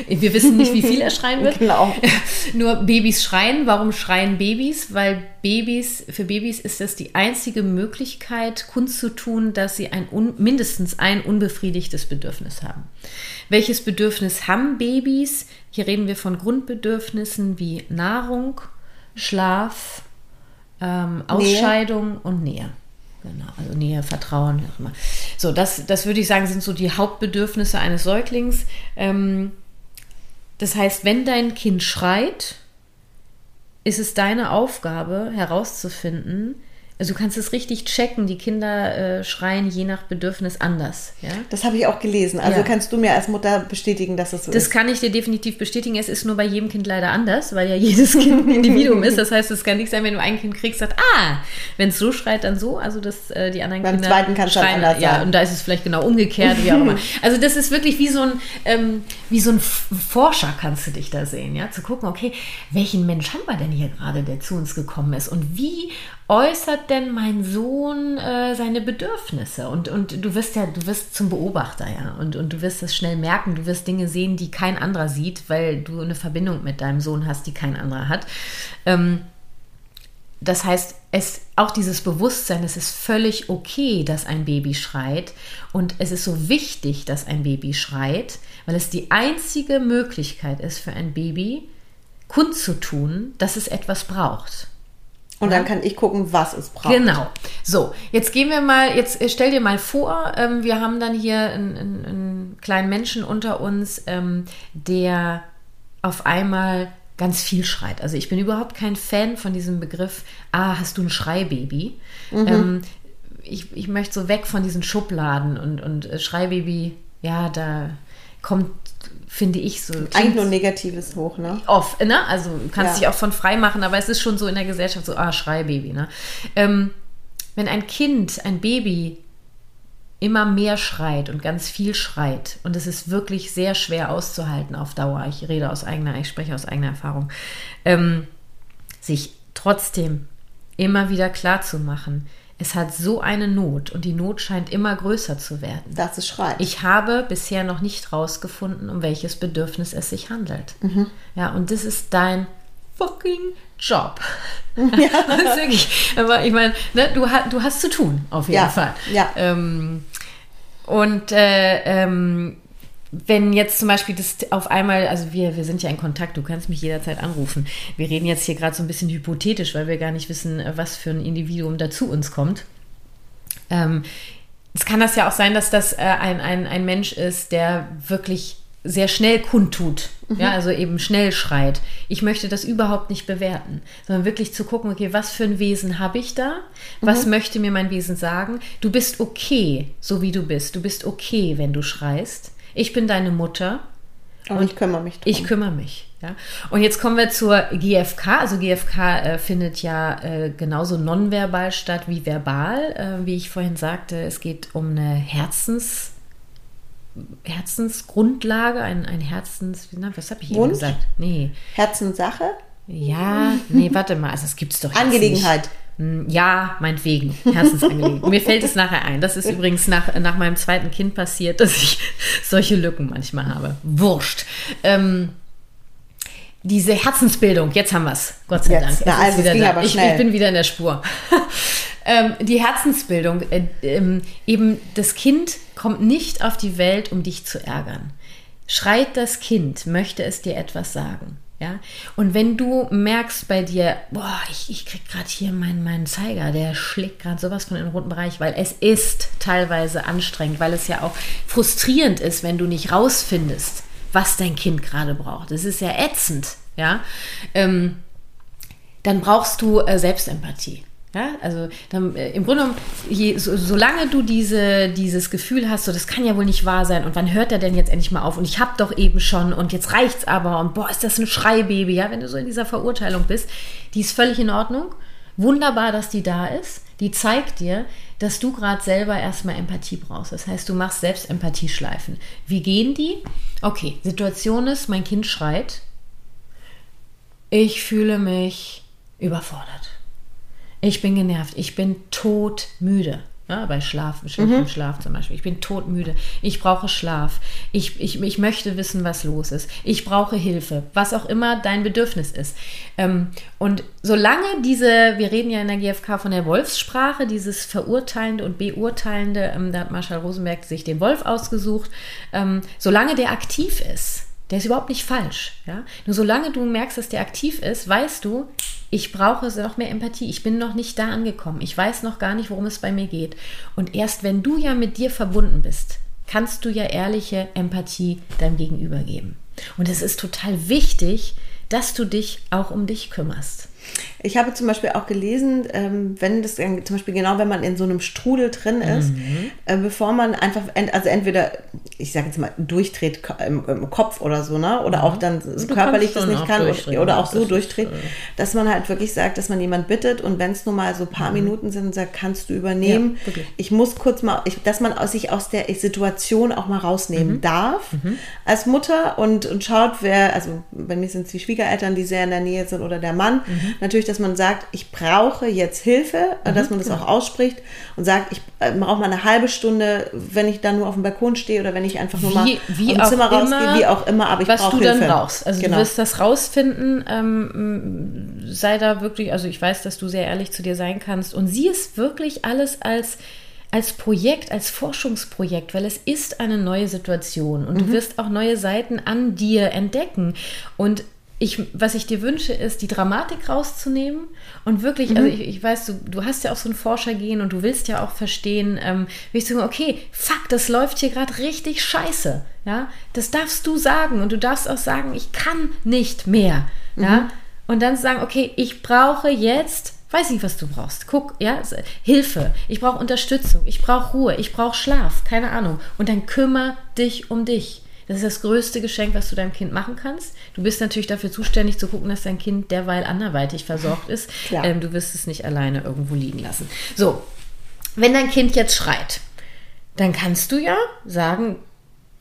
Wir wissen nicht, wie viel er schreien wird. Genau. Nur Babys schreien. Warum schreien Babys? Weil Babys, für Babys ist das die einzige Möglichkeit, kundzutun, dass sie ein mindestens ein unbefriedigtes Bedürfnis haben. Welches Bedürfnis haben Babys? Hier reden wir von Grundbedürfnissen wie Nahrung, Schlaf, ähm, Ausscheidung Nähe. und Nähe. Genau, also Nähe, Vertrauen, wie auch immer. So, das, das würde ich sagen, sind so die Hauptbedürfnisse eines Säuglings. Ähm, das heißt, wenn dein Kind schreit, ist es deine Aufgabe herauszufinden, also du kannst es richtig checken, die Kinder äh, schreien je nach Bedürfnis anders. Ja? Das habe ich auch gelesen. Also ja. kannst du mir als Mutter bestätigen, dass es so das ist? Das kann ich dir definitiv bestätigen. Es ist nur bei jedem Kind leider anders, weil ja jedes Kind ein Individuum ist. Das heißt, es kann nicht sein, wenn du ein Kind kriegst, sagt, ah, wenn es so schreit, dann so. Also dass äh, die anderen Beim Kinder zweiten kann es schreien. anders ja, sein. und da ist es vielleicht genau umgekehrt, wie auch immer. Also das ist wirklich wie so ein, ähm, wie so ein Forscher kannst du dich da sehen, ja, zu gucken, okay, welchen Mensch haben wir denn hier gerade, der zu uns gekommen ist und wie äußert denn mein Sohn äh, seine Bedürfnisse? Und, und du wirst ja, du wirst zum Beobachter, ja. Und, und du wirst es schnell merken, du wirst Dinge sehen, die kein anderer sieht, weil du eine Verbindung mit deinem Sohn hast, die kein anderer hat. Ähm, das heißt, es, auch dieses Bewusstsein, es ist völlig okay, dass ein Baby schreit. Und es ist so wichtig, dass ein Baby schreit, weil es die einzige Möglichkeit ist für ein Baby, kundzutun, dass es etwas braucht. Und dann kann ich gucken, was es braucht. Genau. So, jetzt gehen wir mal, jetzt äh, stell dir mal vor, ähm, wir haben dann hier einen, einen, einen, kleinen Menschen unter uns, ähm, der auf einmal ganz viel schreit. Also ich bin überhaupt kein Fan von diesem Begriff, ah, hast du ein Schreibaby? Mhm. Ähm, ich, ich möchte so weg von diesen Schubladen und, und äh, Schreibaby, ja, da kommt finde ich so. Eigentlich nur Negatives hoch, ne? Off, ne? Also du kannst ja. dich auch von frei machen, aber es ist schon so in der Gesellschaft so, ah, Schreibaby, ne? Ähm, wenn ein Kind, ein Baby immer mehr schreit und ganz viel schreit und es ist wirklich sehr schwer auszuhalten auf Dauer, ich rede aus eigener, ich spreche aus eigener Erfahrung, ähm, sich trotzdem immer wieder klar zu machen, es hat so eine Not und die Not scheint immer größer zu werden. Dass es schreit. Ich habe bisher noch nicht rausgefunden, um welches Bedürfnis es sich handelt. Mhm. Ja, und das ist dein fucking Job. Ja. wirklich, aber ich meine, ne, du, du hast zu tun, auf jeden ja. Fall. Ja. Ähm, und äh, ähm, wenn jetzt zum Beispiel das auf einmal, also wir, wir sind ja in Kontakt, du kannst mich jederzeit anrufen. Wir reden jetzt hier gerade so ein bisschen hypothetisch, weil wir gar nicht wissen, was für ein Individuum da zu uns kommt. Ähm, es kann das ja auch sein, dass das äh, ein, ein, ein Mensch ist, der wirklich sehr schnell kundtut, mhm. ja, also eben schnell schreit. Ich möchte das überhaupt nicht bewerten, sondern wirklich zu gucken, okay, was für ein Wesen habe ich da? Was mhm. möchte mir mein Wesen sagen? Du bist okay, so wie du bist. Du bist okay, wenn du schreist. Ich bin deine Mutter. Und, und ich kümmere mich drum. Ich kümmere mich. Ja. Und jetzt kommen wir zur GFK. Also GFK äh, findet ja äh, genauso nonverbal statt wie verbal. Äh, wie ich vorhin sagte, es geht um eine Herzens, Herzensgrundlage, ein, ein Herzens, was habe ich eben gesagt? Nee. Herzenssache? Ja, nee, warte mal, also es gibt es doch Angelegenheit. Nicht. Hm, ja, meinetwegen, Herzensangelegenheit. Mir fällt es nachher ein. Das ist übrigens nach, nach meinem zweiten Kind passiert, dass ich solche Lücken manchmal habe. Wurscht. Ähm, diese Herzensbildung, jetzt haben wir es, Gott sei jetzt, Dank. Na, also wieder aber ich, ich, bin wieder in der Spur. ähm, die Herzensbildung, äh, äh, eben das Kind kommt nicht auf die Welt, um dich zu ärgern. Schreit das Kind, möchte es dir etwas sagen. Ja? Und wenn du merkst bei dir, boah, ich, ich krieg gerade hier meinen, meinen Zeiger, der schlägt gerade sowas von in den roten Bereich, weil es ist teilweise anstrengend, weil es ja auch frustrierend ist, wenn du nicht rausfindest, was dein Kind gerade braucht. Es ist ja ätzend, ja. Ähm, dann brauchst du äh, Selbstempathie. Ja, also dann, äh, im Grunde genommen, je, so, solange du diese, dieses Gefühl hast, so das kann ja wohl nicht wahr sein und wann hört er denn jetzt endlich mal auf und ich habe doch eben schon und jetzt reicht's aber und boah, ist das ein Schreibaby, ja, wenn du so in dieser Verurteilung bist, die ist völlig in Ordnung. Wunderbar, dass die da ist. Die zeigt dir, dass du gerade selber erstmal Empathie brauchst. Das heißt, du machst selbst Empathieschleifen. Wie gehen die? Okay, Situation ist, mein Kind schreit. Ich fühle mich überfordert ich bin genervt, ich bin todmüde. Ja, bei Schlaf, schlechtem mhm. Schlaf zum Beispiel. Ich bin todmüde. Ich brauche Schlaf. Ich, ich, ich möchte wissen, was los ist. Ich brauche Hilfe, was auch immer dein Bedürfnis ist. Ähm, und solange diese, wir reden ja in der GfK von der Wolfssprache, dieses Verurteilende und Beurteilende, ähm, da hat Marshall Rosenberg sich den Wolf ausgesucht, ähm, solange der aktiv ist, der ist überhaupt nicht falsch. Ja? Nur solange du merkst, dass der aktiv ist, weißt du, ich brauche noch mehr Empathie, ich bin noch nicht da angekommen, ich weiß noch gar nicht, worum es bei mir geht. Und erst wenn du ja mit dir verbunden bist, kannst du ja ehrliche Empathie deinem Gegenüber geben. Und es ist total wichtig, dass du dich auch um dich kümmerst. Ich habe zum Beispiel auch gelesen, ähm, wenn das zum Beispiel genau, wenn man in so einem Strudel drin ist, mhm. äh, bevor man einfach, also entweder, ich sage jetzt mal, durchdreht im, Kopf oder so, ne? Oder mhm. auch dann so körperlich das nicht kann oder, oder, auch so durchdreht, ist, äh, dass man halt wirklich sagt, dass man jemand bittet und wenn es nur mal so ein paar mhm. Minuten sind und sagt, kannst du übernehmen. Ja, ich muss kurz mal, ich, dass man sich aus der Situation auch mal rausnehmen mhm. darf mhm. als Mutter und, und schaut, wer, also bei mir sind es die Schwiegereltern, die sehr in der Nähe sind oder der Mann, mhm. natürlich, dass man sagt, ich brauche jetzt Hilfe, mhm, dass man das genau. auch ausspricht und sagt, ich äh, brauche mal eine halbe Stunde, wenn ich dann nur auf dem Balkon stehe oder wenn ich einfach nur mal wie aus dem Zimmer rausgehe, wie auch immer, aber ich brauche Hilfe. Was du dann brauchst. Also genau. du wirst das rausfinden, ähm, sei da wirklich, also ich weiß, dass du sehr ehrlich zu dir sein kannst und sieh es wirklich alles als als Projekt, als Forschungsprojekt, weil es ist eine neue Situation und mhm. du wirst auch neue Seiten an dir entdecken. Und ich, was ich dir wünsche, ist, die Dramatik rauszunehmen und wirklich, also mhm. also ich, ich, weiß, du, du hast ja auch so ein Forschergehen und du willst ja auch verstehen, ähm, wie ich sage, okay, fuck, das läuft hier gerade richtig scheiße. Ja, das darfst du sagen und du darfst auch sagen, ich kann nicht mehr. Mhm. Ja, und dann sagen, okay, ich brauche jetzt weiß nicht, was du brauchst. Guck, ja, Hilfe, ich brauche Unterstützung, ich brauche Ruhe, ich brauche Schlaf, keine Ahnung. Und dann kümmere dich um dich. Das ist das größte Geschenk, was du deinem Kind machen kannst. Du bist natürlich dafür zuständig zu gucken, dass dein Kind derweil anderweitig versorgt ist. Ähm, du wirst es nicht alleine irgendwo liegen lassen. So, wenn dein Kind jetzt schreit, dann kannst du ja sagen,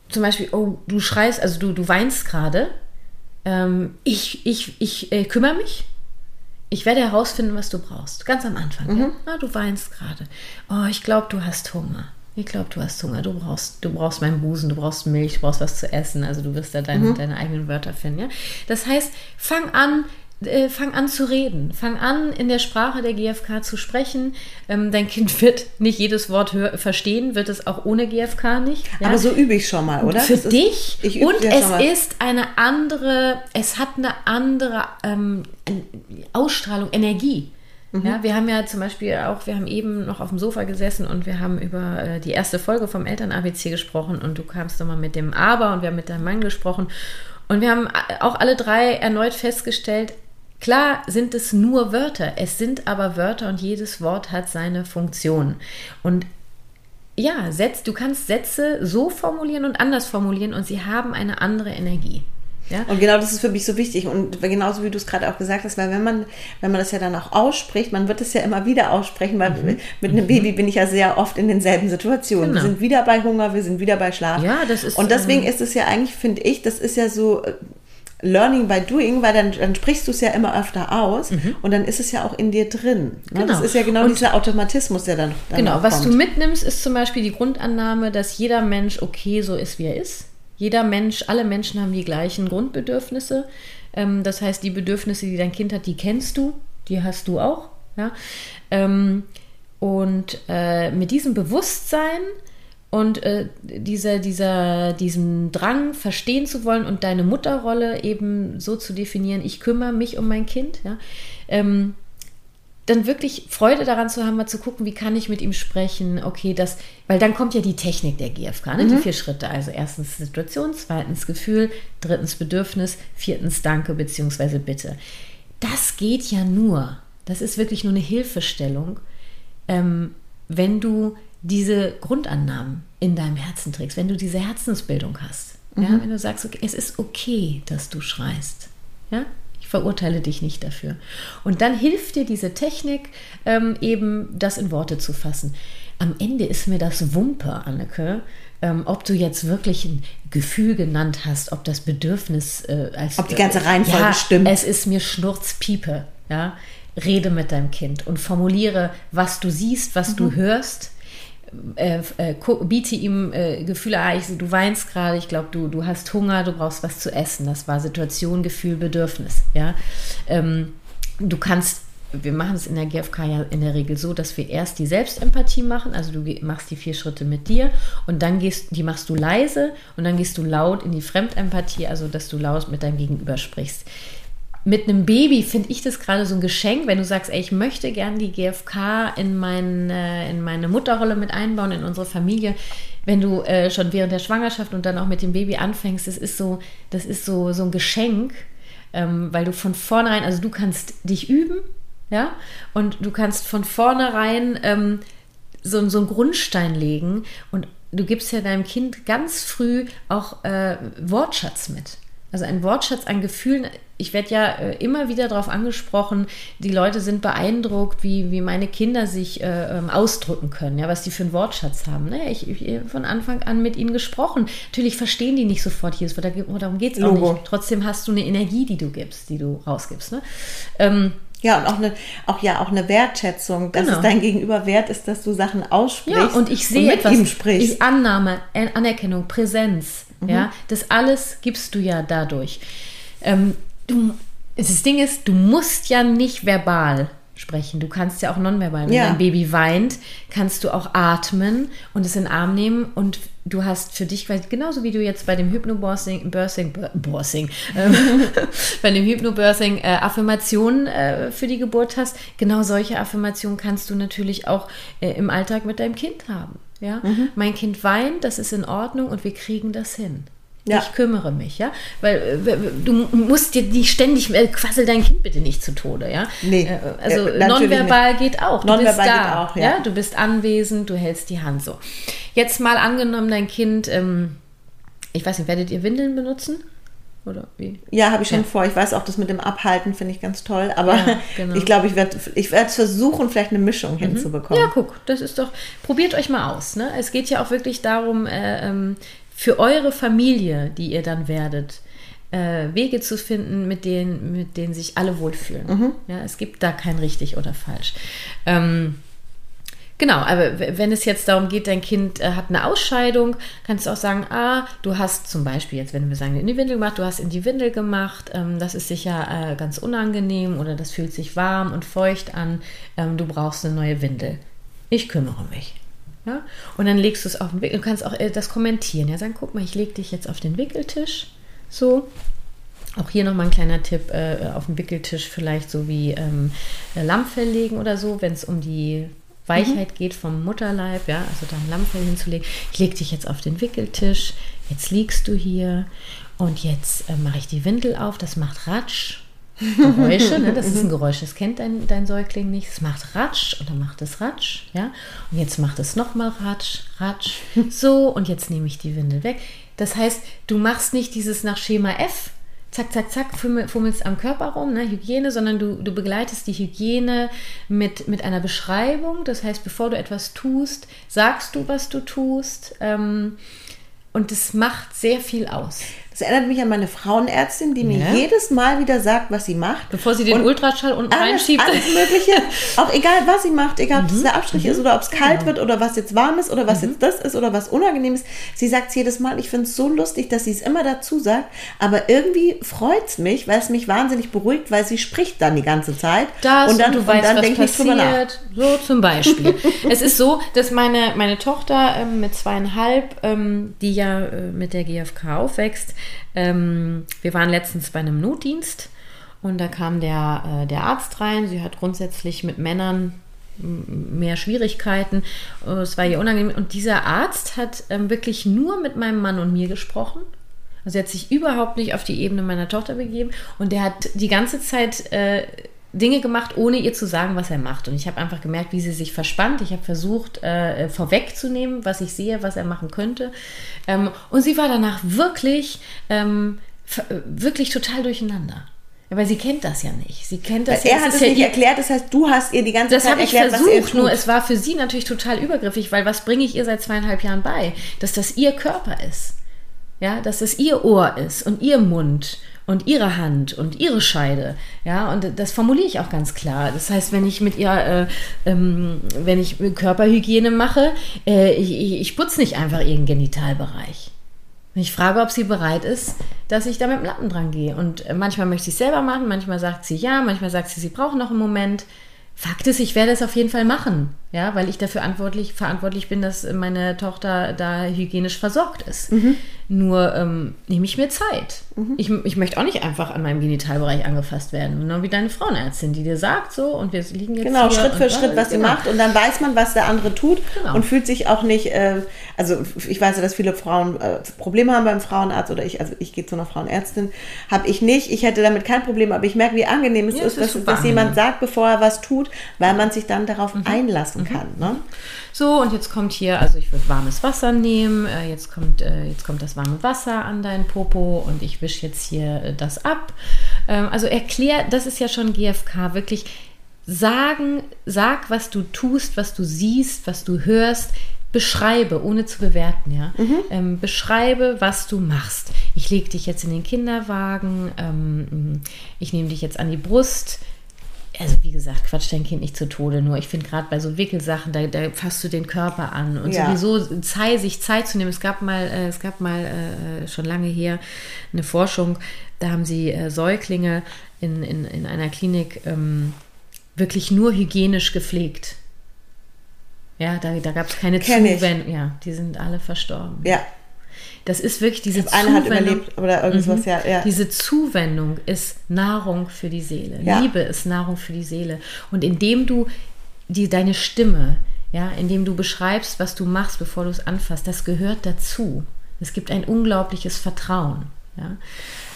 zum Beispiel, oh, du schreist, also du, du weinst gerade. Ähm, ich ich, ich äh, kümmere mich. Ich werde herausfinden, was du brauchst. Ganz am Anfang. Mhm. Ja? Na, du weinst gerade. Oh, ich glaube, du hast Hunger. Ich glaube, du hast Hunger. Du brauchst, du brauchst meinen Busen, du brauchst Milch, du brauchst was zu essen. Also du wirst da deine, mhm. deine eigenen Wörter finden. Ja? Das heißt, fang an, äh, fang an zu reden. Fang an, in der Sprache der GfK zu sprechen. Ähm, dein Kind wird nicht jedes Wort verstehen, wird es auch ohne GfK nicht. Ja? Aber so übe ich schon mal, oder? Für das dich. Ist, und es ist eine andere, es hat eine andere ähm, Ausstrahlung, Energie. Mhm. Ja, wir haben ja zum Beispiel auch, wir haben eben noch auf dem Sofa gesessen und wir haben über äh, die erste Folge vom Eltern-ABC gesprochen und du kamst nochmal mit dem Aber und wir haben mit deinem Mann gesprochen und wir haben auch alle drei erneut festgestellt, Klar sind es nur Wörter, es sind aber Wörter und jedes Wort hat seine Funktion. Und ja, Setz, du kannst Sätze so formulieren und anders formulieren und sie haben eine andere Energie. Ja? Und genau das ist für mich so wichtig. Und genauso wie du es gerade auch gesagt hast, weil wenn man, wenn man das ja dann auch ausspricht, man wird es ja immer wieder aussprechen, weil mhm. mit einem Baby bin ich ja sehr oft in denselben Situationen. Genau. Wir sind wieder bei Hunger, wir sind wieder bei Schlaf. Ja, das ist. Und deswegen ähm, ist es ja eigentlich, finde ich, das ist ja so. Äh, Learning by Doing, weil dann, dann sprichst du es ja immer öfter aus mhm. und dann ist es ja auch in dir drin. Ne? Genau. Das ist ja genau und dieser Automatismus, der dann, dann Genau, was du mitnimmst, ist zum Beispiel die Grundannahme, dass jeder Mensch okay so ist, wie er ist. Jeder Mensch, alle Menschen haben die gleichen Grundbedürfnisse. Ähm, das heißt, die Bedürfnisse, die dein Kind hat, die kennst du, die hast du auch. Ja? Ähm, und äh, mit diesem Bewusstsein und äh, dieser, dieser, diesem Drang, verstehen zu wollen und deine Mutterrolle eben so zu definieren, ich kümmere mich um mein Kind, ja, ähm, dann wirklich Freude daran zu haben, mal zu gucken, wie kann ich mit ihm sprechen, okay, das, weil dann kommt ja die Technik der GfK, ne? Mhm. die vier Schritte. Also erstens Situation, zweitens Gefühl, drittens Bedürfnis, viertens Danke bzw. Bitte. Das geht ja nur, das ist wirklich nur eine Hilfestellung, ähm, wenn du diese Grundannahmen in deinem Herzen trägst, wenn du diese Herzensbildung hast. Mhm. Ja? Wenn du sagst, okay, es ist okay, dass du schreist. Ja? Verurteile dich nicht dafür. Und dann hilft dir diese Technik, ähm, eben das in Worte zu fassen. Am Ende ist mir das Wumpe, Anneke, ähm, ob du jetzt wirklich ein Gefühl genannt hast, ob das Bedürfnis äh, als. Ob die ganze Reihenfolge ja, stimmt. Es ist mir Schnurzpiepe, ja. Rede mit deinem Kind und formuliere, was du siehst, was mhm. du hörst äh, äh, biete ihm äh, Gefühle, ah, ich, du weinst gerade, ich glaube, du, du hast Hunger, du brauchst was zu essen. Das war Situation, Gefühl, Bedürfnis. Ja? Ähm, du kannst, wir machen es in der GfK ja in der Regel so, dass wir erst die Selbstempathie machen, also du machst die vier Schritte mit dir und dann gehst, die machst du leise und dann gehst du laut in die Fremdempathie, also dass du laut mit deinem Gegenüber sprichst mit einem Baby finde ich das gerade so ein Geschenk, wenn du sagst, ey, ich möchte gern die GfK in, mein, äh, in meine Mutterrolle mit einbauen, in unsere Familie. Wenn du äh, schon während der Schwangerschaft und dann auch mit dem Baby anfängst, das ist so, das ist so, so ein Geschenk, ähm, weil du von vornherein, also du kannst dich üben, ja, und du kannst von vornherein ähm, so, so einen Grundstein legen und du gibst ja deinem Kind ganz früh auch äh, Wortschatz mit. Also ein Wortschatz an Gefühlen. Ich werde ja äh, immer wieder darauf angesprochen, die Leute sind beeindruckt, wie, wie meine Kinder sich äh, ähm, ausdrücken können, ja, was die für einen Wortschatz haben. Naja, ich, ich von Anfang an mit ihnen gesprochen. Natürlich verstehen die nicht sofort hier, darum geht es auch nicht. Trotzdem hast du eine Energie, die du gibst, die du rausgibst. Ne? Ähm, ja, und auch eine, auch ja, auch eine Wertschätzung, dass genau. es dein Gegenüber wert ist, dass du Sachen aussprichst. Ja, und ich sehe und mit etwas, ihm sprichst. Ich, Annahme, Anerkennung, Präsenz. Mhm. Ja, das alles gibst du ja dadurch. Ähm, du, das Ding ist, du musst ja nicht verbal sprechen. Du kannst ja auch nonverbal. Wenn ja. dein Baby weint, kannst du auch atmen und es in den Arm nehmen und du hast für dich, genauso wie du jetzt bei dem Hypnobirthing, Birthing, Birthing, ähm, bei dem Hypnobirthing äh, Affirmationen äh, für die Geburt hast, genau solche Affirmationen kannst du natürlich auch äh, im Alltag mit deinem Kind haben. Ja? Mhm. Mein Kind weint, das ist in Ordnung und wir kriegen das hin. Ja. Ich kümmere mich, ja. Weil äh, du musst dir nicht ständig, äh, quassel dein Kind bitte nicht zu Tode, ja. Nee. Äh, also äh, nonverbal geht auch. Du nonverbal bist da, geht auch, ja. ja. Du bist anwesend, du hältst die Hand so. Jetzt mal angenommen, dein Kind, ähm, ich weiß nicht, werdet ihr Windeln benutzen? Oder wie? Ja, habe ich schon ja. vor. Ich weiß auch, das mit dem Abhalten finde ich ganz toll. Aber ja, genau. ich glaube, ich werde ich werd versuchen, vielleicht eine Mischung mhm. hinzubekommen. Ja, guck, das ist doch, probiert euch mal aus. Ne? Es geht ja auch wirklich darum, äh, ähm, für eure Familie, die ihr dann werdet, äh, Wege zu finden, mit denen, mit denen sich alle wohlfühlen. Mhm. Ja, es gibt da kein richtig oder falsch. Ähm, Genau, aber wenn es jetzt darum geht, dein Kind äh, hat eine Ausscheidung, kannst du auch sagen, ah, du hast zum Beispiel jetzt, wenn wir sagen, in die Windel gemacht, du hast in die Windel gemacht, ähm, das ist sicher äh, ganz unangenehm oder das fühlt sich warm und feucht an, ähm, du brauchst eine neue Windel. Ich kümmere mich. Ja? Und dann legst du es auf den Wickel. Du kannst auch äh, das kommentieren. Ja, sagen, guck mal, ich lege dich jetzt auf den Wickeltisch. So. Auch hier nochmal ein kleiner Tipp, äh, auf dem Wickeltisch vielleicht so wie ähm, Lammfell legen oder so, wenn es um die Weichheit mhm. geht vom Mutterleib, ja, also da ein Lammfell hinzulegen. Ich lege dich jetzt auf den Wickeltisch, jetzt liegst du hier und jetzt äh, mache ich die Windel auf, das macht Ratsch Geräusche, ne? das ist ein Geräusch, das kennt dein, dein Säugling nicht. Es macht Ratsch und dann macht es Ratsch, ja. Und jetzt macht es nochmal Ratsch, Ratsch, so und jetzt nehme ich die Windel weg. Das heißt, du machst nicht dieses nach Schema F, zack, zack, zack, fummelst am Körper rum, ne? Hygiene, sondern du, du begleitest die Hygiene mit, mit einer Beschreibung. Das heißt, bevor du etwas tust, sagst du, was du tust. Ähm, und das macht sehr viel aus. Das erinnert mich an meine Frauenärztin, die mir ja. jedes Mal wieder sagt, was sie macht. Bevor sie den und Ultraschall unten alles, reinschiebt. Alles Mögliche. auch egal, was sie macht, egal, ob es mhm. der Abstrich mhm. ist oder ob es kalt genau. wird oder was jetzt warm ist oder was mhm. jetzt das ist oder was unangenehm ist. Sie sagt es jedes Mal. Ich finde es so lustig, dass sie es immer dazu sagt. Aber irgendwie freut es mich, weil es mich wahnsinnig beruhigt, weil sie spricht dann die ganze Zeit. Das und dann, und du weißt, dann was passiert. So zum Beispiel. es ist so, dass meine, meine Tochter ähm, mit zweieinhalb, ähm, die ja äh, mit der GfK aufwächst, ähm, wir waren letztens bei einem Notdienst und da kam der, äh, der Arzt rein. Sie hat grundsätzlich mit Männern mehr Schwierigkeiten. Äh, es war ihr unangenehm. Und dieser Arzt hat ähm, wirklich nur mit meinem Mann und mir gesprochen. Also er hat sich überhaupt nicht auf die Ebene meiner Tochter begeben. Und der hat die ganze Zeit äh, Dinge gemacht, ohne ihr zu sagen, was er macht. Und ich habe einfach gemerkt, wie sie sich verspannt. Ich habe versucht, äh, vorwegzunehmen, was ich sehe, was er machen könnte. Ähm, und sie war danach wirklich, ähm, wirklich total durcheinander. Weil sie kennt das ja nicht. Sie kennt das. Er hat es ja nicht erklärt. Das heißt, du hast ihr die ganze das Zeit erklärt, was er Das habe ich versucht. Nur es war für sie natürlich total übergriffig, weil was bringe ich ihr seit zweieinhalb Jahren bei? Dass das ihr Körper ist. Ja, dass das ihr Ohr ist und ihr Mund und ihre Hand und ihre Scheide. Ja, und das formuliere ich auch ganz klar. Das heißt, wenn ich mit ihr, äh, ähm, wenn ich Körperhygiene mache, äh, ich, ich putze nicht einfach ihren Genitalbereich. Ich frage, ob sie bereit ist, dass ich da mit dem Lappen dran gehe. Und äh, manchmal möchte ich es selber machen, manchmal sagt sie ja, manchmal sagt sie, sie braucht noch einen Moment. Fakt ist, ich werde es auf jeden Fall machen, ja, weil ich dafür verantwortlich, bin, dass meine Tochter da hygienisch versorgt ist. Mhm. Nur ähm, nehme ich mir Zeit. Mhm. Ich, ich möchte auch nicht einfach an meinem Genitalbereich angefasst werden. Genau wie deine Frauenärztin, die dir sagt so und wir liegen jetzt Genau, Schritt für Schritt, was sie genau. macht und dann weiß man, was der andere tut genau. und fühlt sich auch nicht, äh, also ich weiß ja, dass viele Frauen äh, Probleme haben beim Frauenarzt oder ich, also ich gehe zu einer Frauenärztin, habe ich nicht. Ich hätte damit kein Problem, aber ich merke, wie angenehm es ja, ist, dass, dass jemand sagt, bevor er was tut, weil man sich dann darauf mhm. einlassen mhm. kann. Ne? So, und jetzt kommt hier, also ich würde warmes Wasser nehmen, äh, jetzt, kommt, äh, jetzt kommt das warme Wasser an deinen Popo und ich wische jetzt hier äh, das ab. Ähm, also erklär, das ist ja schon GFK, wirklich sagen, sag, was du tust, was du siehst, was du hörst, beschreibe, ohne zu bewerten, ja. Mhm. Ähm, beschreibe, was du machst. Ich lege dich jetzt in den Kinderwagen, ähm, ich nehme dich jetzt an die Brust, also wie gesagt, quatsch dein Kind nicht zu Tode, nur ich finde gerade bei so Wickelsachen, da, da, fasst du den Körper an und ja. sowieso Zeit, sich Zeit zu nehmen. Es gab mal, äh, es gab mal äh, schon lange her eine Forschung, da haben sie äh, Säuglinge in, in, in einer Klinik ähm, wirklich nur hygienisch gepflegt. Ja, da, da gab es keine Zuwendung. Ja, die sind alle verstorben. Ja, das ist wirklich diese Zuwendung. Eine hat überlebt oder irgendwas, mhm. ja, ja. Diese Zuwendung ist Nahrung für die Seele. Ja. Liebe ist Nahrung für die Seele. Und indem du die, deine Stimme, ja, indem du beschreibst, was du machst, bevor du es anfasst, das gehört dazu. Es gibt ein unglaubliches Vertrauen. Ja.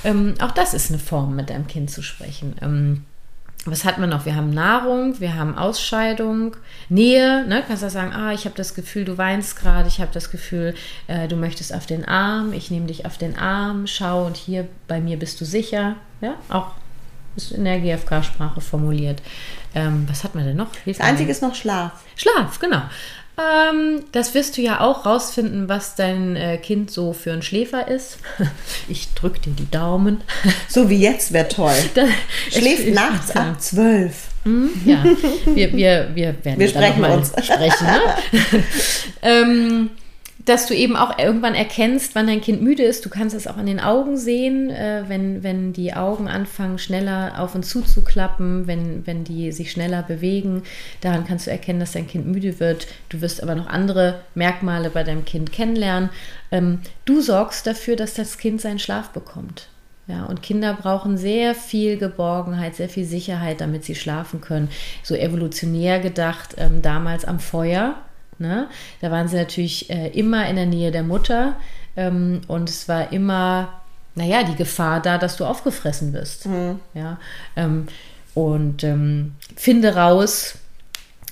Ähm, auch das ist eine Form, mit deinem Kind zu sprechen. Ähm, was hat man noch? Wir haben Nahrung, wir haben Ausscheidung, Nähe. Ne? Kannst du sagen, ah, ich habe das Gefühl, du weinst gerade, ich habe das Gefühl, äh, du möchtest auf den Arm, ich nehme dich auf den Arm, schau und hier bei mir bist du sicher. Ja, auch ist in der GFK-Sprache formuliert. Ähm, was hat man denn noch? das Einzige ist noch Schlaf. Schlaf, genau. Ähm, das wirst du ja auch rausfinden, was dein äh, Kind so für ein Schläfer ist. Ich drücke dir die Daumen. So wie jetzt wäre toll. Da, Schläft nachts ab zwölf. Hm, ja, wir, wir, wir werden wir sprechen uns. sprechen. Ne? ähm, dass du eben auch irgendwann erkennst, wann dein Kind müde ist. Du kannst es auch an den Augen sehen, äh, wenn, wenn die Augen anfangen, schneller auf und zu zu klappen, wenn, wenn die sich schneller bewegen. Daran kannst du erkennen, dass dein Kind müde wird. Du wirst aber noch andere Merkmale bei deinem Kind kennenlernen. Ähm, du sorgst dafür, dass das Kind seinen Schlaf bekommt. Ja, und Kinder brauchen sehr viel Geborgenheit, sehr viel Sicherheit, damit sie schlafen können. So evolutionär gedacht, ähm, damals am Feuer, Ne? Da waren sie natürlich äh, immer in der Nähe der Mutter ähm, und es war immer, naja, die Gefahr da, dass du aufgefressen wirst. Mhm. Ja? Ähm, und ähm, finde raus,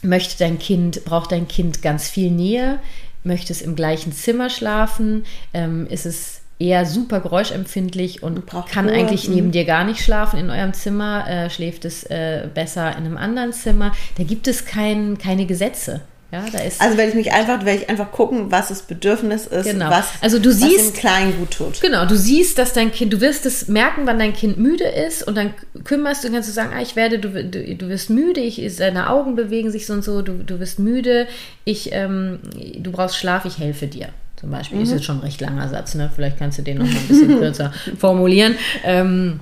möchte dein Kind, braucht dein Kind ganz viel Nähe, möchte es im gleichen Zimmer schlafen, ähm, ist es eher super geräuschempfindlich und kann Ruhe. eigentlich neben mhm. dir gar nicht schlafen in eurem Zimmer, äh, schläft es äh, besser in einem anderen Zimmer. Da gibt es kein, keine Gesetze. Ja, da ist also werde ich mich einfach, werde ich einfach gucken, was das Bedürfnis ist, genau. was, also du siehst, was dem Kleinen gut tut. Genau, du siehst, dass dein Kind, du wirst es merken, wann dein Kind müde ist und dann kümmerst du, kannst du sagen, ah, ich werde, du, du, du wirst müde, ich, deine Augen bewegen sich so und so, du, du wirst müde, ich, ähm, du brauchst Schlaf, ich helfe dir. Zum Beispiel. Mhm. Ist jetzt schon ein recht langer Satz, ne? Vielleicht kannst du den noch mal ein bisschen kürzer formulieren. Ähm,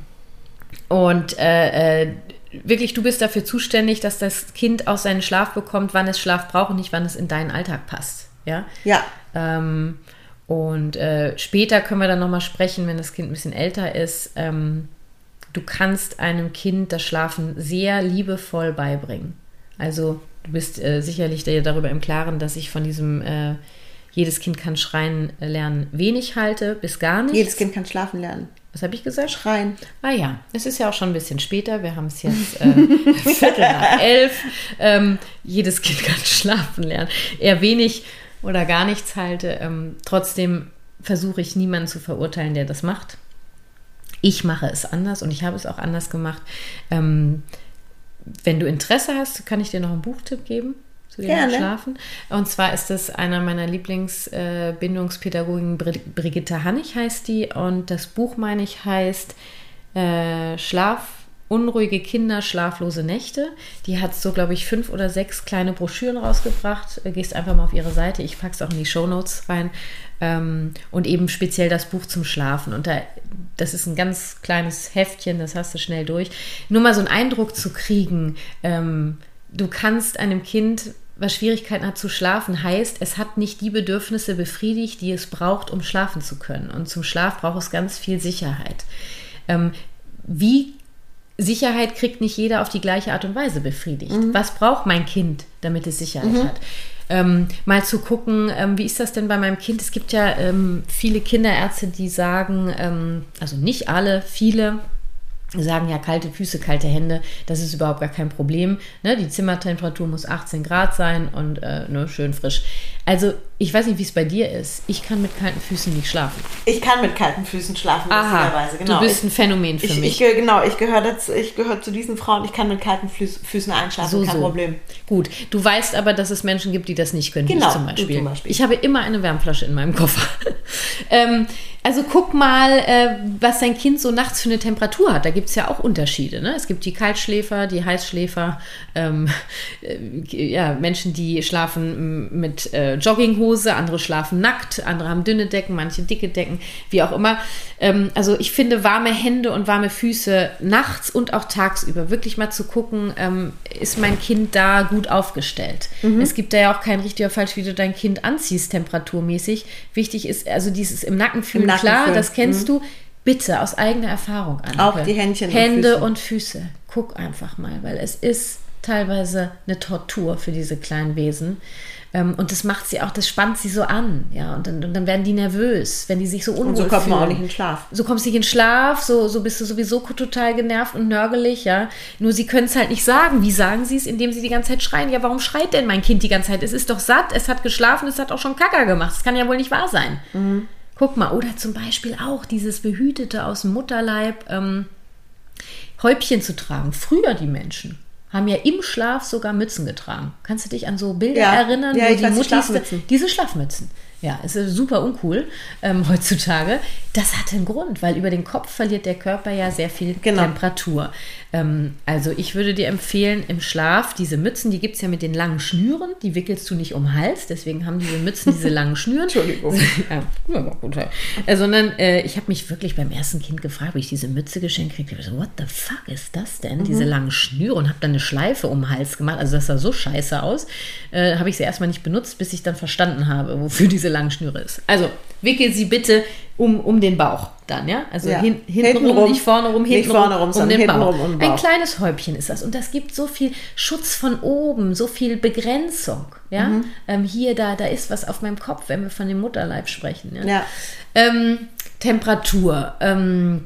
und äh, äh, wirklich, du bist dafür zuständig, dass das Kind auch seinen Schlaf bekommt, wann es Schlaf braucht und nicht, wann es in deinen Alltag passt. Ja. Ja. Ähm, und äh, später können wir dann nochmal sprechen, wenn das Kind ein bisschen älter ist. Ähm, du kannst einem Kind das Schlafen sehr liebevoll beibringen. Also du bist äh, sicherlich darüber im Klaren, dass ich von diesem äh, jedes Kind kann schreien lernen wenig halte, bis gar nicht. Jedes Kind kann schlafen lernen. Was habe ich gesagt? Schreien. Ah ja, es ist ja auch schon ein bisschen später. Wir haben es jetzt äh, Viertel nach elf. Ähm, jedes Kind kann schlafen lernen. Eher wenig oder gar nichts halte. Ähm, trotzdem versuche ich niemanden zu verurteilen, der das macht. Ich mache es anders und ich habe es auch anders gemacht. Ähm, wenn du Interesse hast, kann ich dir noch einen Buchtipp geben zu dem Gerne. Schlafen. Und zwar ist das einer meiner Lieblingsbindungspädagogen, äh, Brigitte Hannig heißt die. Und das Buch, meine ich, heißt äh, Schlaf, unruhige Kinder, schlaflose Nächte. Die hat so, glaube ich, fünf oder sechs kleine Broschüren rausgebracht. Äh, gehst einfach mal auf ihre Seite. Ich packe es auch in die Show Notes rein. Ähm, und eben speziell das Buch zum Schlafen. Und da, das ist ein ganz kleines Heftchen, das hast du schnell durch. Nur mal so einen Eindruck zu kriegen. Ähm, du kannst einem Kind was Schwierigkeiten hat zu schlafen, heißt, es hat nicht die Bedürfnisse befriedigt, die es braucht, um schlafen zu können. Und zum Schlaf braucht es ganz viel Sicherheit. Ähm, wie Sicherheit kriegt nicht jeder auf die gleiche Art und Weise befriedigt. Mhm. Was braucht mein Kind, damit es Sicherheit mhm. hat? Ähm, mal zu gucken, ähm, wie ist das denn bei meinem Kind? Es gibt ja ähm, viele Kinderärzte, die sagen, ähm, also nicht alle, viele, sagen ja kalte Füße, kalte Hände, das ist überhaupt gar kein Problem. Ne? Die Zimmertemperatur muss 18 Grad sein und äh, ne, schön frisch. Also ich weiß nicht, wie es bei dir ist. Ich kann mit kalten Füßen nicht schlafen. Ich kann mit kalten Füßen schlafen, Aha, genau. Du bist ein Phänomen für ich, mich. Ich, genau, ich gehöre gehör zu diesen Frauen. Ich kann mit kalten Füßen einschlafen, so, kein so. Problem. Gut, du weißt aber, dass es Menschen gibt, die das nicht können. Genau, ich zum Beispiel. zum Beispiel. Ich habe immer eine Wärmflasche in meinem Koffer. ähm, also guck mal, äh, was dein Kind so nachts für eine Temperatur hat. Da gibt es ja auch Unterschiede. Ne? Es gibt die Kaltschläfer, die Heißschläfer, ähm, äh, ja, Menschen, die schlafen mit äh, Jogginghose, andere schlafen nackt, andere haben dünne Decken, manche dicke Decken, wie auch immer. Ähm, also ich finde warme Hände und warme Füße nachts und auch tagsüber wirklich mal zu gucken, ähm, ist mein Kind da gut aufgestellt. Mhm. Es gibt da ja auch kein richtig oder falsch, wie du dein Kind anziehst, temperaturmäßig. Wichtig ist also dieses im Nacken fühlen klar, das kennst mhm. du. Bitte aus eigener Erfahrung an. Auch die Händchen Hände und Füße. und Füße. Guck einfach mal, weil es ist teilweise eine Tortur für diese kleinen Wesen. Ähm, und das macht sie auch, das spannt sie so an, ja. Und dann, und dann werden die nervös, wenn die sich so unwohl Und so kommt man auch nicht in Schlaf. So kommst du nicht in Schlaf, so, so bist du sowieso total genervt und nörgelig, ja. Nur sie können es halt nicht sagen. Wie sagen sie es? Indem sie die ganze Zeit schreien. Ja, warum schreit denn mein Kind die ganze Zeit? Es ist doch satt, es hat geschlafen, es hat auch schon Kacker gemacht. Das kann ja wohl nicht wahr sein. Mhm. Guck mal, oder zum Beispiel auch dieses Behütete aus dem Mutterleib, ähm, Häubchen zu tragen. Früher die Menschen haben ja im Schlaf sogar Mützen getragen. Kannst du dich an so Bilder ja. erinnern, ja, wo die Mutti Schlafmützen. diese Schlafmützen. Ja, ist super uncool ähm, heutzutage. Das hat einen Grund, weil über den Kopf verliert der Körper ja sehr viel genau. Temperatur. Ähm, also ich würde dir empfehlen, im Schlaf diese Mützen, die gibt es ja mit den langen Schnüren, die wickelst du nicht um den Hals, deswegen haben diese Mützen diese langen Schnüren. Entschuldigung. ja, ja, gut. Äh, sondern äh, ich habe mich wirklich beim ersten Kind gefragt, wie ich diese Mütze geschenkt kriege. Ich so, what the fuck ist das denn? Mhm. Diese langen Schnüre und habe dann eine Schleife um den Hals gemacht. Also das sah so scheiße aus. Äh, habe ich sie erstmal nicht benutzt, bis ich dann verstanden habe, wofür diese langen Schnüre ist. Also wickel sie bitte um, um den Bauch dann, ja? Also ja. Hin, hinten, rum, nicht vorne rum, hinten vorne rum, rum um den Bauch. Um Bauch. Ein kleines Häubchen ist das. Und das gibt so viel Schutz von oben, so viel Begrenzung. Ja? Mhm. Ähm, hier, da, da ist was auf meinem Kopf, wenn wir von dem Mutterleib sprechen. Ja. ja. Ähm, Temperatur. Ähm,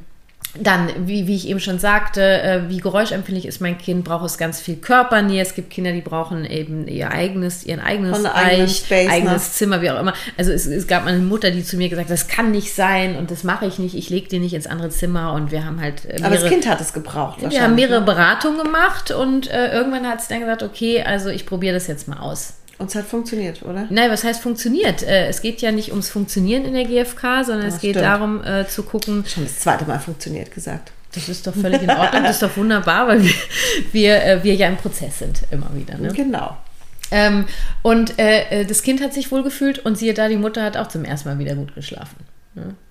dann, wie, wie ich eben schon sagte, äh, wie geräuschempfindlich ist mein Kind, braucht es ganz viel Körpernähe. Es gibt Kinder, die brauchen eben ihr eigenes, ihren eigenes Reich, eigenes ne? Zimmer, wie auch immer. Also es, es gab mal eine Mutter, die zu mir gesagt hat, das kann nicht sein und das mache ich nicht. Ich lege den nicht ins andere Zimmer und wir haben halt mehrere, Aber das Kind hat es gebraucht. Wir haben mehrere ne? Beratungen gemacht und äh, irgendwann hat es dann gesagt, okay, also ich probiere das jetzt mal aus. Und es hat funktioniert, oder? Nein, was heißt funktioniert? Äh, es geht ja nicht ums Funktionieren in der GfK, sondern das es geht stimmt. darum äh, zu gucken. Schon das zweite Mal funktioniert gesagt. Das ist doch völlig in Ordnung, das ist doch wunderbar, weil wir, wir, äh, wir ja im Prozess sind immer wieder. Ne? Genau. Ähm, und äh, äh, das Kind hat sich wohl gefühlt und siehe da, die Mutter hat auch zum ersten Mal wieder gut geschlafen.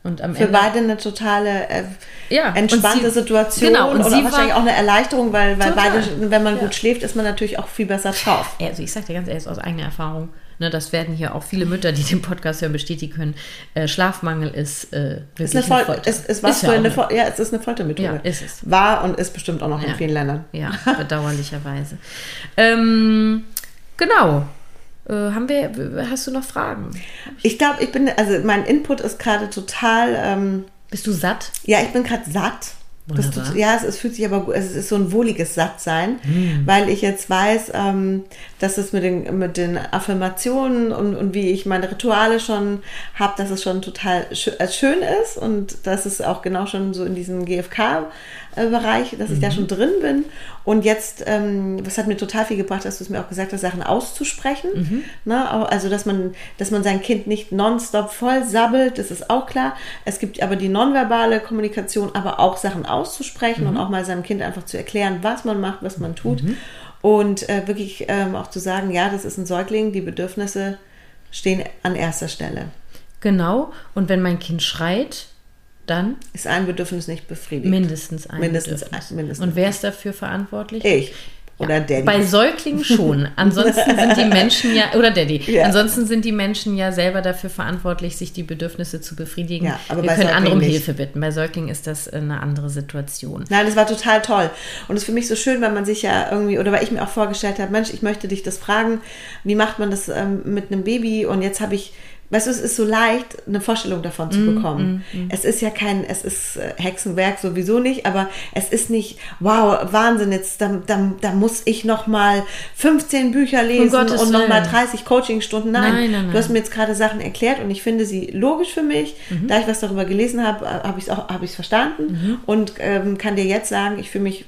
Und am Für Ende, beide eine totale äh, ja, entspannte sie, Situation genau, und, und sie wahrscheinlich auch eine Erleichterung, weil, weil beide, wenn man ja. gut schläft, ist man natürlich auch viel besser drauf. Also ich sage dir ganz ehrlich aus eigener Erfahrung, ne, das werden hier auch viele Mütter, die den Podcast hören, bestätigen können. Äh, Schlafmangel ist äh, wirklich ist eine, Fol eine Folter. Ist, ist was ist für eine, Fol ja, es ist eine Foltermethode. Ja, ist es. War und ist bestimmt auch noch in vielen Ländern. Ja, bedauerlicherweise. ähm, genau. Äh, haben wir, hast du noch Fragen? Ich glaube, ich bin, also mein Input ist gerade total. Ähm, Bist du satt? Ja, ich bin gerade satt. Das, ja, es, es, fühlt sich aber gut, es ist so ein wohliges Sattsein, mm. weil ich jetzt weiß, ähm, dass es mit den, mit den Affirmationen und, und wie ich meine Rituale schon habe, dass es schon total schön, äh, schön ist und dass es auch genau schon so in diesem GFK Bereich, dass ich mhm. da schon drin bin. Und jetzt, ähm, was hat mir total viel gebracht, dass du es mir auch gesagt hast, Sachen auszusprechen. Mhm. Ne? Also, dass man, dass man sein Kind nicht nonstop voll sabbelt, das ist auch klar. Es gibt aber die nonverbale Kommunikation, aber auch Sachen auszusprechen mhm. und auch mal seinem Kind einfach zu erklären, was man macht, was man tut. Mhm. Und äh, wirklich ähm, auch zu sagen, ja, das ist ein Säugling, die Bedürfnisse stehen an erster Stelle. Genau. Und wenn mein Kind schreit, dann ist ein Bedürfnis nicht befriedigt. Mindestens ein mindestens, Bedürfnis. mindestens. Und wer ist dafür verantwortlich? Ich. Oder Daddy. Bei Säuglingen schon. Ansonsten sind die Menschen ja, oder Daddy, ja. ansonsten sind die Menschen ja selber dafür verantwortlich, sich die Bedürfnisse zu befriedigen. Ja, aber Wir können andere um Hilfe bitten. Bei Säuglingen ist das eine andere Situation. Nein, das war total toll. Und es ist für mich so schön, weil man sich ja irgendwie, oder weil ich mir auch vorgestellt habe, Mensch, ich möchte dich das fragen, wie macht man das ähm, mit einem Baby? Und jetzt habe ich Weißt du, es ist so leicht, eine Vorstellung davon zu mm, bekommen. Mm, mm, es ist ja kein, es ist äh, Hexenwerk sowieso nicht, aber es ist nicht, wow, Wahnsinn, jetzt, da, da, da muss ich noch mal 15 Bücher lesen um und noch mal 30 Coachingstunden. Nein, nein, nein, du hast mir jetzt gerade Sachen erklärt und ich finde sie logisch für mich. Mhm. Da ich was darüber gelesen habe, äh, habe ich es auch, habe ich es verstanden mhm. und ähm, kann dir jetzt sagen, ich fühle mich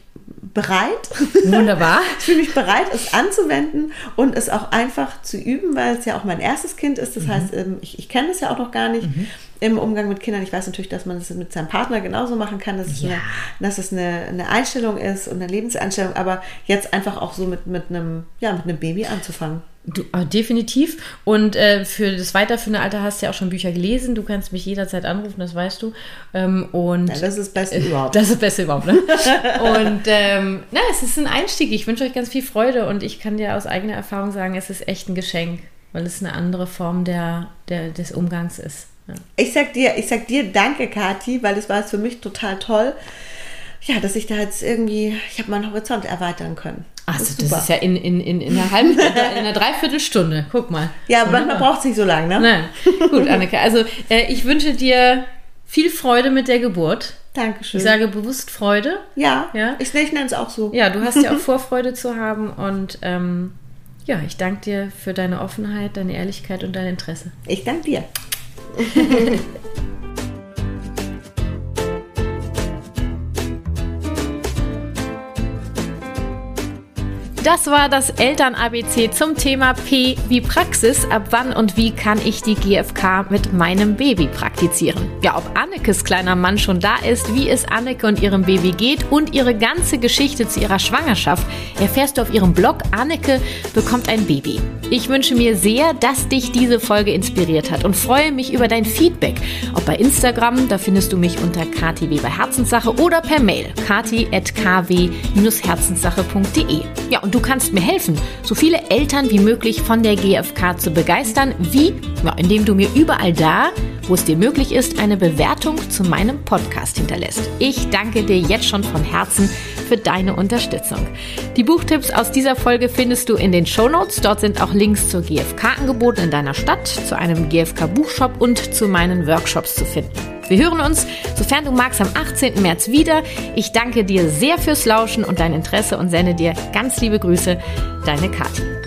bereit. Wunderbar. ich fühle mich bereit, es anzuwenden und es auch einfach zu üben, weil es ja auch mein erstes Kind ist. Das mhm. heißt, ähm, ich, ich kenne es ja auch noch gar nicht. Mhm. Im Umgang mit Kindern. Ich weiß natürlich, dass man das mit seinem Partner genauso machen kann, dass es, ja. eine, dass es eine, eine Einstellung ist und eine Lebenseinstellung, aber jetzt einfach auch so mit, mit, einem, ja, mit einem Baby anzufangen. Du, äh, definitiv. Und äh, für das weiterführende Alter hast du ja auch schon Bücher gelesen. Du kannst mich jederzeit anrufen, das weißt du. Ähm, und ja, das ist das Beste äh, überhaupt. Das ist das Beste überhaupt, ne? und ähm, na, es ist ein Einstieg. Ich wünsche euch ganz viel Freude und ich kann dir aus eigener Erfahrung sagen, es ist echt ein Geschenk, weil es eine andere Form der, der, des Umgangs ist. Ja. Ich sag dir, ich sag dir danke, Kathi, weil es war für mich total toll ja, dass ich da jetzt irgendwie, ich habe meinen Horizont erweitern können. Achso, das, das ist ja in, in, in, in einer halben, in einer Dreiviertelstunde. Guck mal. Ja, aber manchmal braucht es nicht so lange, ne? Nein. Gut, Anneke. Also äh, ich wünsche dir viel Freude mit der Geburt. Dankeschön. Ich sage bewusst Freude. Ja, ja. ich, ich nenne es auch so. Ja, du hast ja auch Vorfreude zu haben und ähm, ja, ich danke dir für deine Offenheit, deine Ehrlichkeit und dein Interesse. Ich danke dir. Das war das Eltern-ABC zum Thema P wie Praxis. Ab wann und wie kann ich die GFK mit meinem Baby praktizieren? Ja, ob Annekes kleiner Mann schon da ist, wie es Anneke und ihrem Baby geht und ihre ganze Geschichte zu ihrer Schwangerschaft erfährst du auf ihrem Blog Anneke bekommt ein Baby. Ich wünsche mir sehr, dass dich diese Folge inspiriert hat und freue mich über dein Feedback. Ob bei Instagram, da findest du mich unter KTW bei Herzenssache oder per Mail kati.kw-herzenssache.de. Ja, und du Du kannst mir helfen, so viele Eltern wie möglich von der GfK zu begeistern. Wie? Ja, indem du mir überall da, wo es dir möglich ist, eine Bewertung zu meinem Podcast hinterlässt. Ich danke dir jetzt schon von Herzen für deine Unterstützung. Die Buchtipps aus dieser Folge findest du in den Show Notes. Dort sind auch Links zur GfK angeboten in deiner Stadt, zu einem GfK Buchshop und zu meinen Workshops zu finden. Wir hören uns, sofern du magst, am 18. März wieder. Ich danke dir sehr fürs Lauschen und dein Interesse und sende dir ganz liebe Grüße. Deine Kathi.